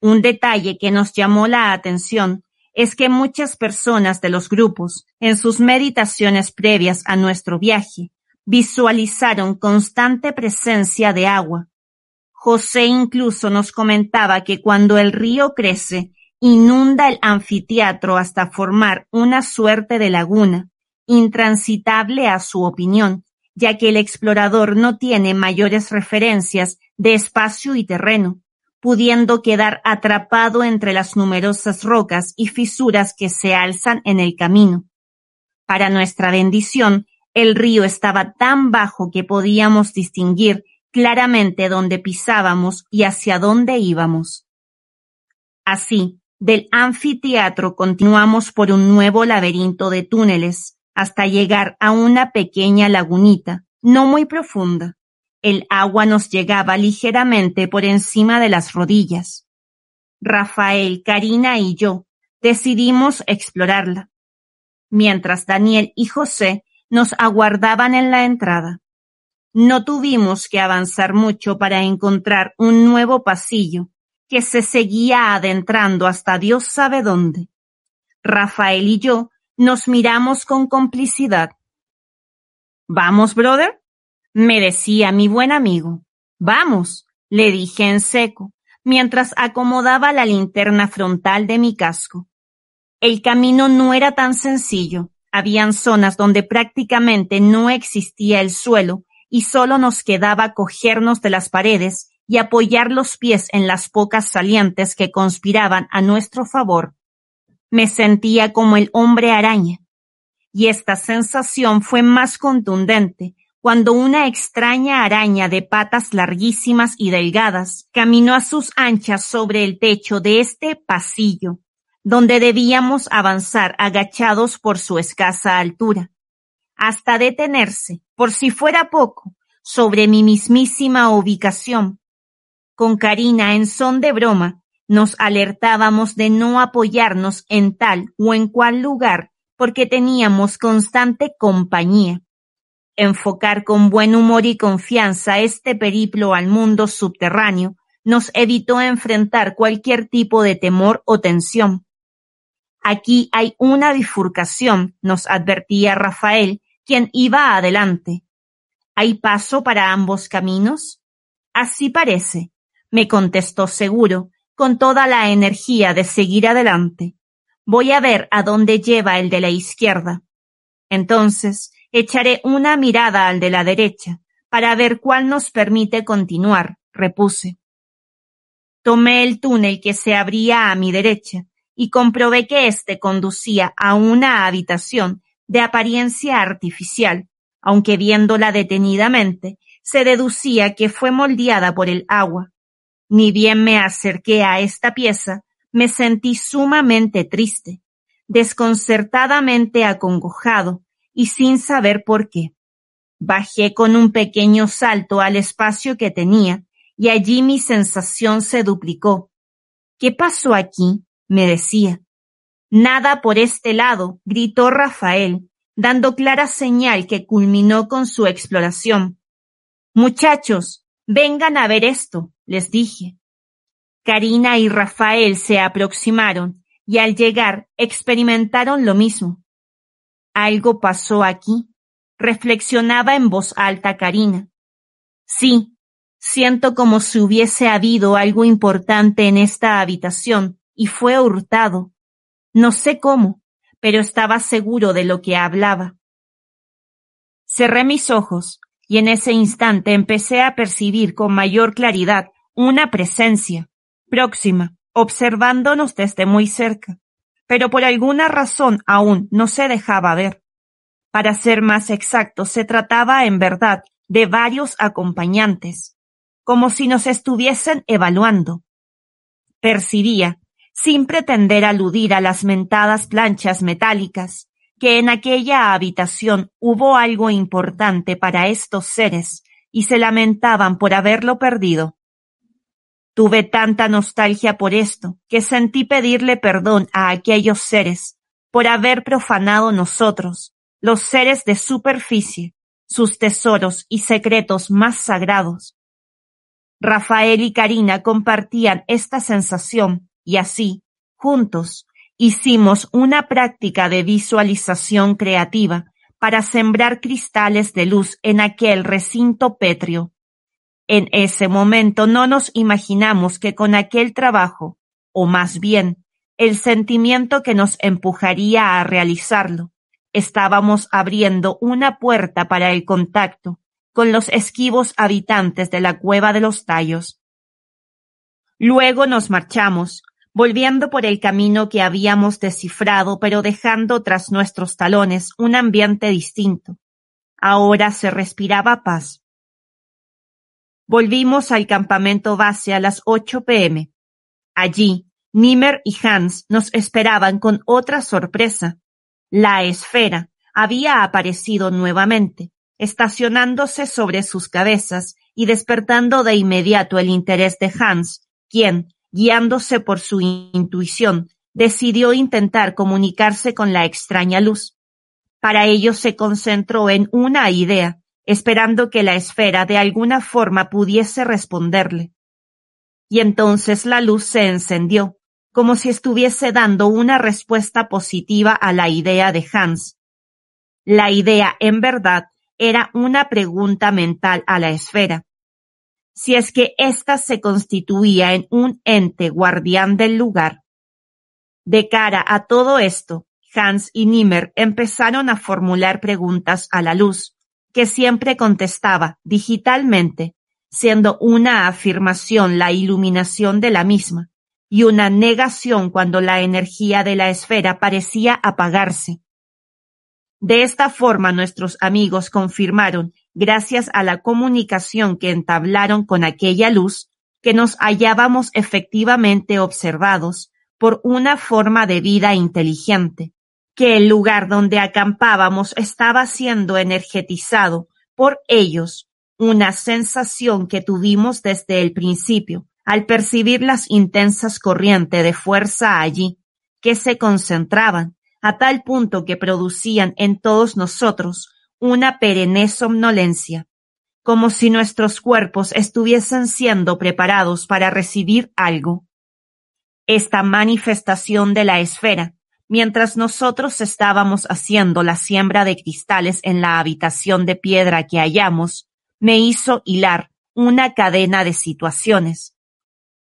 Un detalle que nos llamó la atención es que muchas personas de los grupos, en sus meditaciones previas a nuestro viaje, visualizaron constante presencia de agua, José incluso nos comentaba que cuando el río crece, inunda el anfiteatro hasta formar una suerte de laguna, intransitable a su opinión, ya que el explorador no tiene mayores referencias de espacio y terreno, pudiendo quedar atrapado entre las numerosas rocas y fisuras que se alzan en el camino. Para nuestra bendición, el río estaba tan bajo que podíamos distinguir claramente dónde pisábamos y hacia dónde íbamos. Así, del anfiteatro continuamos por un nuevo laberinto de túneles hasta llegar a una pequeña lagunita, no muy profunda. El agua nos llegaba ligeramente por encima de las rodillas. Rafael, Karina y yo decidimos explorarla, mientras Daniel y José nos aguardaban en la entrada. No tuvimos que avanzar mucho para encontrar un nuevo pasillo que se seguía adentrando hasta Dios sabe dónde. Rafael y yo nos miramos con complicidad. ¿Vamos, brother? Me decía mi buen amigo. Vamos, le dije en seco, mientras acomodaba la linterna frontal de mi casco. El camino no era tan sencillo. Habían zonas donde prácticamente no existía el suelo y solo nos quedaba cogernos de las paredes y apoyar los pies en las pocas salientes que conspiraban a nuestro favor. Me sentía como el hombre araña. Y esta sensación fue más contundente cuando una extraña araña de patas larguísimas y delgadas caminó a sus anchas sobre el techo de este pasillo, donde debíamos avanzar agachados por su escasa altura, hasta detenerse, por si fuera poco, sobre mi mismísima ubicación. Con Karina en son de broma, nos alertábamos de no apoyarnos en tal o en cual lugar porque teníamos constante compañía Enfocar con buen humor y confianza este periplo al mundo subterráneo nos evitó enfrentar cualquier tipo de temor o tensión. Aquí hay una bifurcación, nos advertía Rafael, quien iba adelante. ¿Hay paso para ambos caminos? Así parece, me contestó seguro, con toda la energía de seguir adelante. Voy a ver a dónde lleva el de la izquierda. Entonces, Echaré una mirada al de la derecha, para ver cuál nos permite continuar, repuse. Tomé el túnel que se abría a mi derecha y comprobé que éste conducía a una habitación de apariencia artificial, aunque viéndola detenidamente, se deducía que fue moldeada por el agua. Ni bien me acerqué a esta pieza, me sentí sumamente triste, desconcertadamente acongojado, y sin saber por qué. Bajé con un pequeño salto al espacio que tenía y allí mi sensación se duplicó. ¿Qué pasó aquí? me decía. Nada por este lado, gritó Rafael, dando clara señal que culminó con su exploración. Muchachos, vengan a ver esto, les dije. Karina y Rafael se aproximaron y al llegar experimentaron lo mismo. Algo pasó aquí. Reflexionaba en voz alta Karina. Sí, siento como si hubiese habido algo importante en esta habitación y fue hurtado. No sé cómo, pero estaba seguro de lo que hablaba. Cerré mis ojos y en ese instante empecé a percibir con mayor claridad una presencia próxima, observándonos desde muy cerca pero por alguna razón aún no se dejaba ver. Para ser más exacto, se trataba en verdad de varios acompañantes, como si nos estuviesen evaluando. Percibía, sin pretender aludir a las mentadas planchas metálicas, que en aquella habitación hubo algo importante para estos seres y se lamentaban por haberlo perdido. Tuve tanta nostalgia por esto, que sentí pedirle perdón a aquellos seres por haber profanado nosotros, los seres de superficie, sus tesoros y secretos más sagrados. Rafael y Karina compartían esta sensación y así, juntos, hicimos una práctica de visualización creativa para sembrar cristales de luz en aquel recinto pétreo en ese momento no nos imaginamos que con aquel trabajo, o más bien, el sentimiento que nos empujaría a realizarlo, estábamos abriendo una puerta para el contacto con los esquivos habitantes de la cueva de los tallos. Luego nos marchamos, volviendo por el camino que habíamos descifrado, pero dejando tras nuestros talones un ambiente distinto. Ahora se respiraba paz. Volvimos al campamento base a las 8 pm. Allí, Nimmer y Hans nos esperaban con otra sorpresa. La esfera había aparecido nuevamente, estacionándose sobre sus cabezas y despertando de inmediato el interés de Hans, quien, guiándose por su intuición, decidió intentar comunicarse con la extraña luz. Para ello se concentró en una idea, esperando que la esfera de alguna forma pudiese responderle. Y entonces la luz se encendió, como si estuviese dando una respuesta positiva a la idea de Hans. La idea, en verdad, era una pregunta mental a la esfera. Si es que ésta se constituía en un ente guardián del lugar. De cara a todo esto, Hans y Nimmer empezaron a formular preguntas a la luz, que siempre contestaba digitalmente, siendo una afirmación la iluminación de la misma y una negación cuando la energía de la esfera parecía apagarse. De esta forma nuestros amigos confirmaron, gracias a la comunicación que entablaron con aquella luz, que nos hallábamos efectivamente observados por una forma de vida inteligente, que el lugar donde acampábamos estaba siendo energetizado por ellos, una sensación que tuvimos desde el principio, al percibir las intensas corrientes de fuerza allí, que se concentraban, a tal punto que producían en todos nosotros una perenne somnolencia, como si nuestros cuerpos estuviesen siendo preparados para recibir algo. Esta manifestación de la esfera, mientras nosotros estábamos haciendo la siembra de cristales en la habitación de piedra que hallamos, me hizo hilar una cadena de situaciones,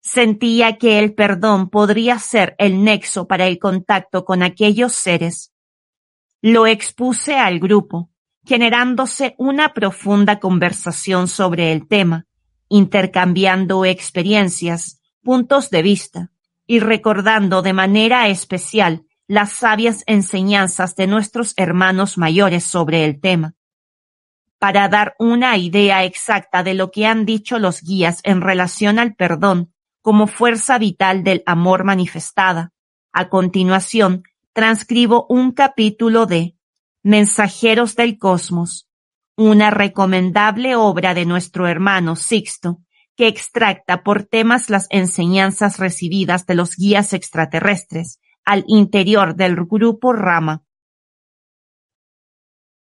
Sentía que el perdón podría ser el nexo para el contacto con aquellos seres. Lo expuse al grupo, generándose una profunda conversación sobre el tema, intercambiando experiencias, puntos de vista y recordando de manera especial las sabias enseñanzas de nuestros hermanos mayores sobre el tema. Para dar una idea exacta de lo que han dicho los guías en relación al perdón, como fuerza vital del amor manifestada. A continuación, transcribo un capítulo de Mensajeros del Cosmos, una recomendable obra de nuestro hermano Sixto, que extracta por temas las enseñanzas recibidas de los guías extraterrestres al interior del grupo Rama.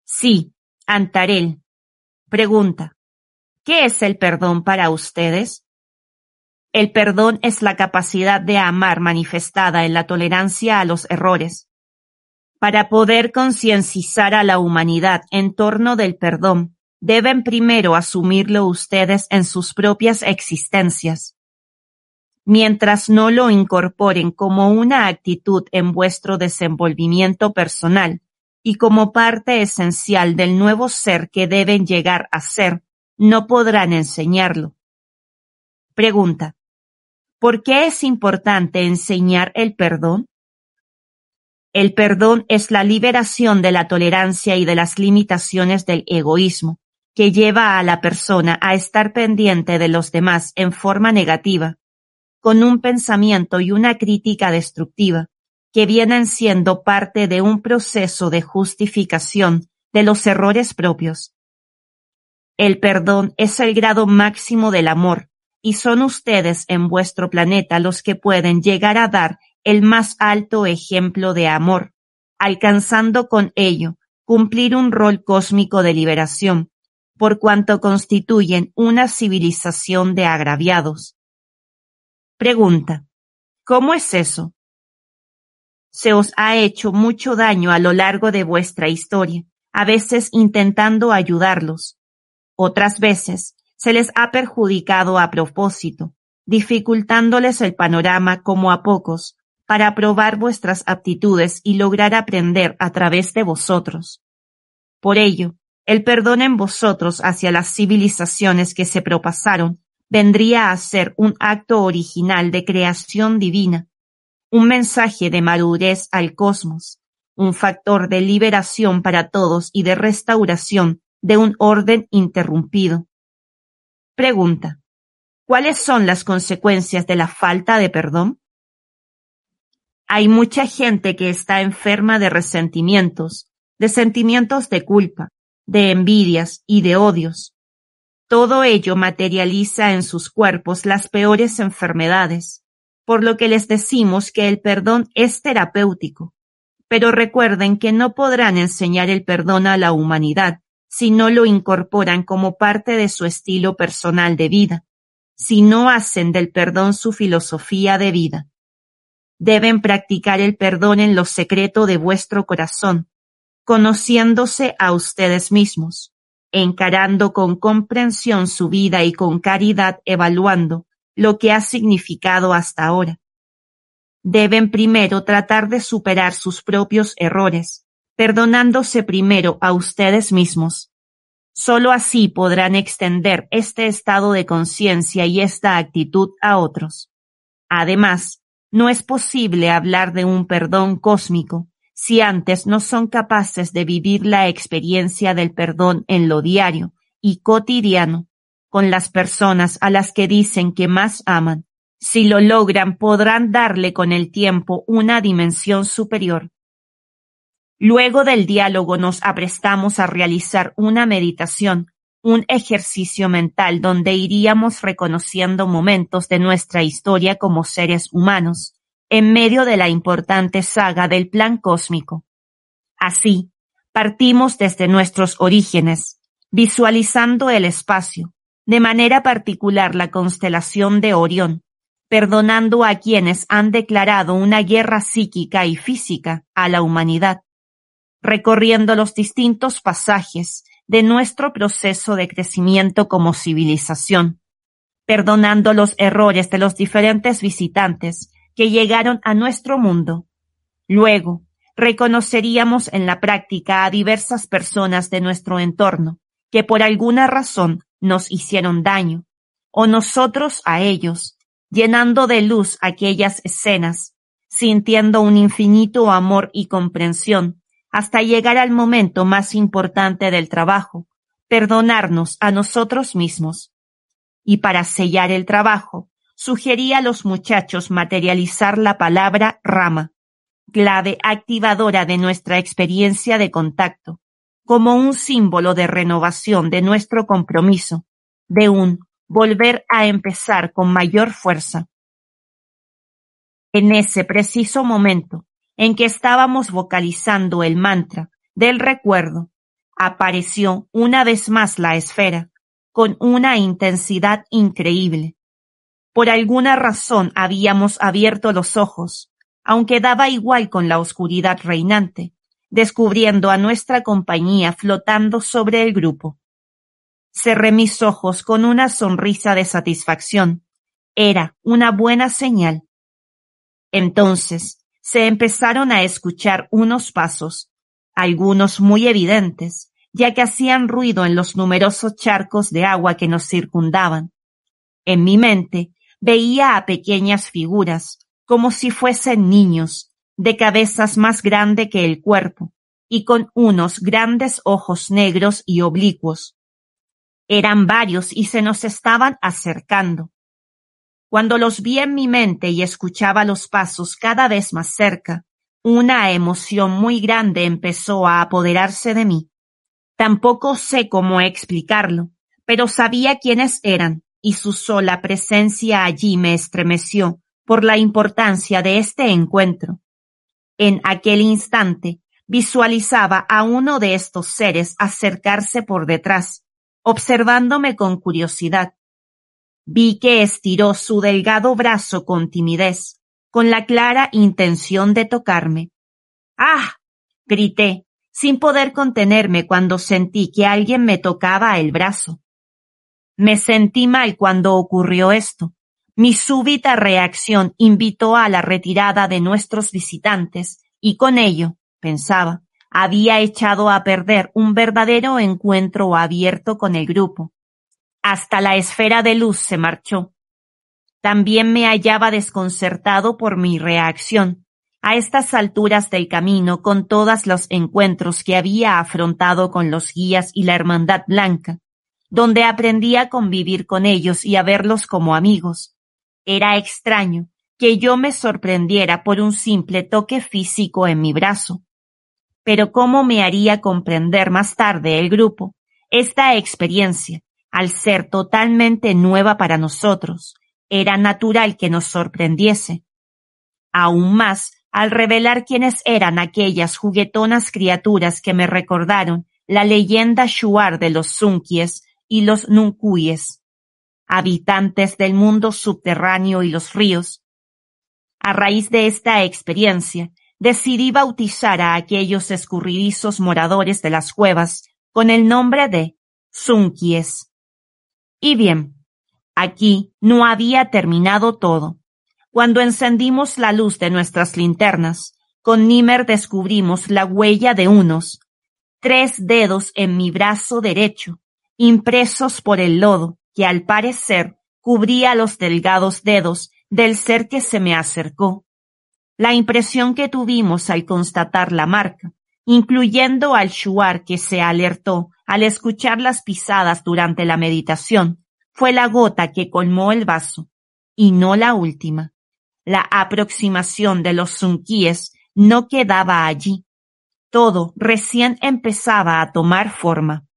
Sí, Antarel. Pregunta. ¿Qué es el perdón para ustedes? El perdón es la capacidad de amar manifestada en la tolerancia a los errores. Para poder concienciar a la humanidad en torno del perdón, deben primero asumirlo ustedes en sus propias existencias. Mientras no lo incorporen como una actitud en vuestro desenvolvimiento personal y como parte esencial del nuevo ser que deben llegar a ser, no podrán enseñarlo. Pregunta. ¿Por qué es importante enseñar el perdón? El perdón es la liberación de la tolerancia y de las limitaciones del egoísmo, que lleva a la persona a estar pendiente de los demás en forma negativa, con un pensamiento y una crítica destructiva, que vienen siendo parte de un proceso de justificación de los errores propios. El perdón es el grado máximo del amor, y son ustedes en vuestro planeta los que pueden llegar a dar el más alto ejemplo de amor, alcanzando con ello cumplir un rol cósmico de liberación, por cuanto constituyen una civilización de agraviados. Pregunta. ¿Cómo es eso? Se os ha hecho mucho daño a lo largo de vuestra historia, a veces intentando ayudarlos. Otras veces se les ha perjudicado a propósito, dificultándoles el panorama como a pocos, para probar vuestras aptitudes y lograr aprender a través de vosotros. Por ello, el perdón en vosotros hacia las civilizaciones que se propasaron vendría a ser un acto original de creación divina, un mensaje de madurez al cosmos, un factor de liberación para todos y de restauración de un orden interrumpido. Pregunta. ¿Cuáles son las consecuencias de la falta de perdón? Hay mucha gente que está enferma de resentimientos, de sentimientos de culpa, de envidias y de odios. Todo ello materializa en sus cuerpos las peores enfermedades, por lo que les decimos que el perdón es terapéutico. Pero recuerden que no podrán enseñar el perdón a la humanidad, si no lo incorporan como parte de su estilo personal de vida, si no hacen del perdón su filosofía de vida. deben practicar el perdón en lo secreto de vuestro corazón, conociéndose a ustedes mismos, encarando con comprensión su vida y con caridad evaluando lo que ha significado hasta ahora. Deben primero tratar de superar sus propios errores, perdonándose primero a ustedes mismos. Solo así podrán extender este estado de conciencia y esta actitud a otros. Además, no es posible hablar de un perdón cósmico si antes no son capaces de vivir la experiencia del perdón en lo diario y cotidiano con las personas a las que dicen que más aman. Si lo logran podrán darle con el tiempo una dimensión superior. Luego del diálogo nos aprestamos a realizar una meditación, un ejercicio mental donde iríamos reconociendo momentos de nuestra historia como seres humanos, en medio de la importante saga del plan cósmico. Así, partimos desde nuestros orígenes, visualizando el espacio, de manera particular la constelación de Orión, perdonando a quienes han declarado una guerra psíquica y física a la humanidad, recorriendo los distintos pasajes de nuestro proceso de crecimiento como civilización, perdonando los errores de los diferentes visitantes que llegaron a nuestro mundo. Luego, reconoceríamos en la práctica a diversas personas de nuestro entorno que por alguna razón nos hicieron daño, o nosotros a ellos, llenando de luz aquellas escenas, sintiendo un infinito amor y comprensión, hasta llegar al momento más importante del trabajo, perdonarnos a nosotros mismos. Y para sellar el trabajo, sugería a los muchachos materializar la palabra rama, clave activadora de nuestra experiencia de contacto, como un símbolo de renovación de nuestro compromiso, de un volver a empezar con mayor fuerza. En ese preciso momento en que estábamos vocalizando el mantra del recuerdo, apareció una vez más la esfera, con una intensidad increíble. Por alguna razón habíamos abierto los ojos, aunque daba igual con la oscuridad reinante, descubriendo a nuestra compañía flotando sobre el grupo. Cerré mis ojos con una sonrisa de satisfacción. Era una buena señal. Entonces se empezaron a escuchar unos pasos, algunos muy evidentes, ya que hacían ruido en los numerosos charcos de agua que nos circundaban. En mi mente Veía a pequeñas figuras, como si fuesen niños, de cabezas más grande que el cuerpo, y con unos grandes ojos negros y oblicuos. Eran varios y se nos estaban acercando. Cuando los vi en mi mente y escuchaba los pasos cada vez más cerca, una emoción muy grande empezó a apoderarse de mí. Tampoco sé cómo explicarlo, pero sabía quiénes eran y su sola presencia allí me estremeció por la importancia de este encuentro. En aquel instante visualizaba a uno de estos seres acercarse por detrás, observándome con curiosidad. Vi que estiró su delgado brazo con timidez, con la clara intención de tocarme. ¡Ah! grité, sin poder contenerme cuando sentí que alguien me tocaba el brazo. Me sentí mal cuando ocurrió esto. Mi súbita reacción invitó a la retirada de nuestros visitantes y con ello, pensaba, había echado a perder un verdadero encuentro abierto con el grupo. Hasta la esfera de luz se marchó. También me hallaba desconcertado por mi reacción a estas alturas del camino con todos los encuentros que había afrontado con los guías y la Hermandad Blanca donde aprendí a convivir con ellos y a verlos como amigos. Era extraño que yo me sorprendiera por un simple toque físico en mi brazo. Pero cómo me haría comprender más tarde el grupo esta experiencia, al ser totalmente nueva para nosotros, era natural que nos sorprendiese. Aún más, al revelar quiénes eran aquellas juguetonas criaturas que me recordaron la leyenda shuar de los Sunkies y los Nuncuyes, habitantes del mundo subterráneo y los ríos. A raíz de esta experiencia, decidí bautizar a aquellos escurridizos moradores de las cuevas con el nombre de Sunkies. Y bien, aquí no había terminado todo. Cuando encendimos la luz de nuestras linternas, con Nimer descubrimos la huella de unos tres dedos en mi brazo derecho, impresos por el lodo que al parecer cubría los delgados dedos del ser que se me acercó. La impresión que tuvimos al constatar la marca, incluyendo al shuar que se alertó al escuchar las pisadas durante la meditación, fue la gota que colmó el vaso, y no la última. La aproximación de los sunquíes no quedaba allí. Todo recién empezaba a tomar forma.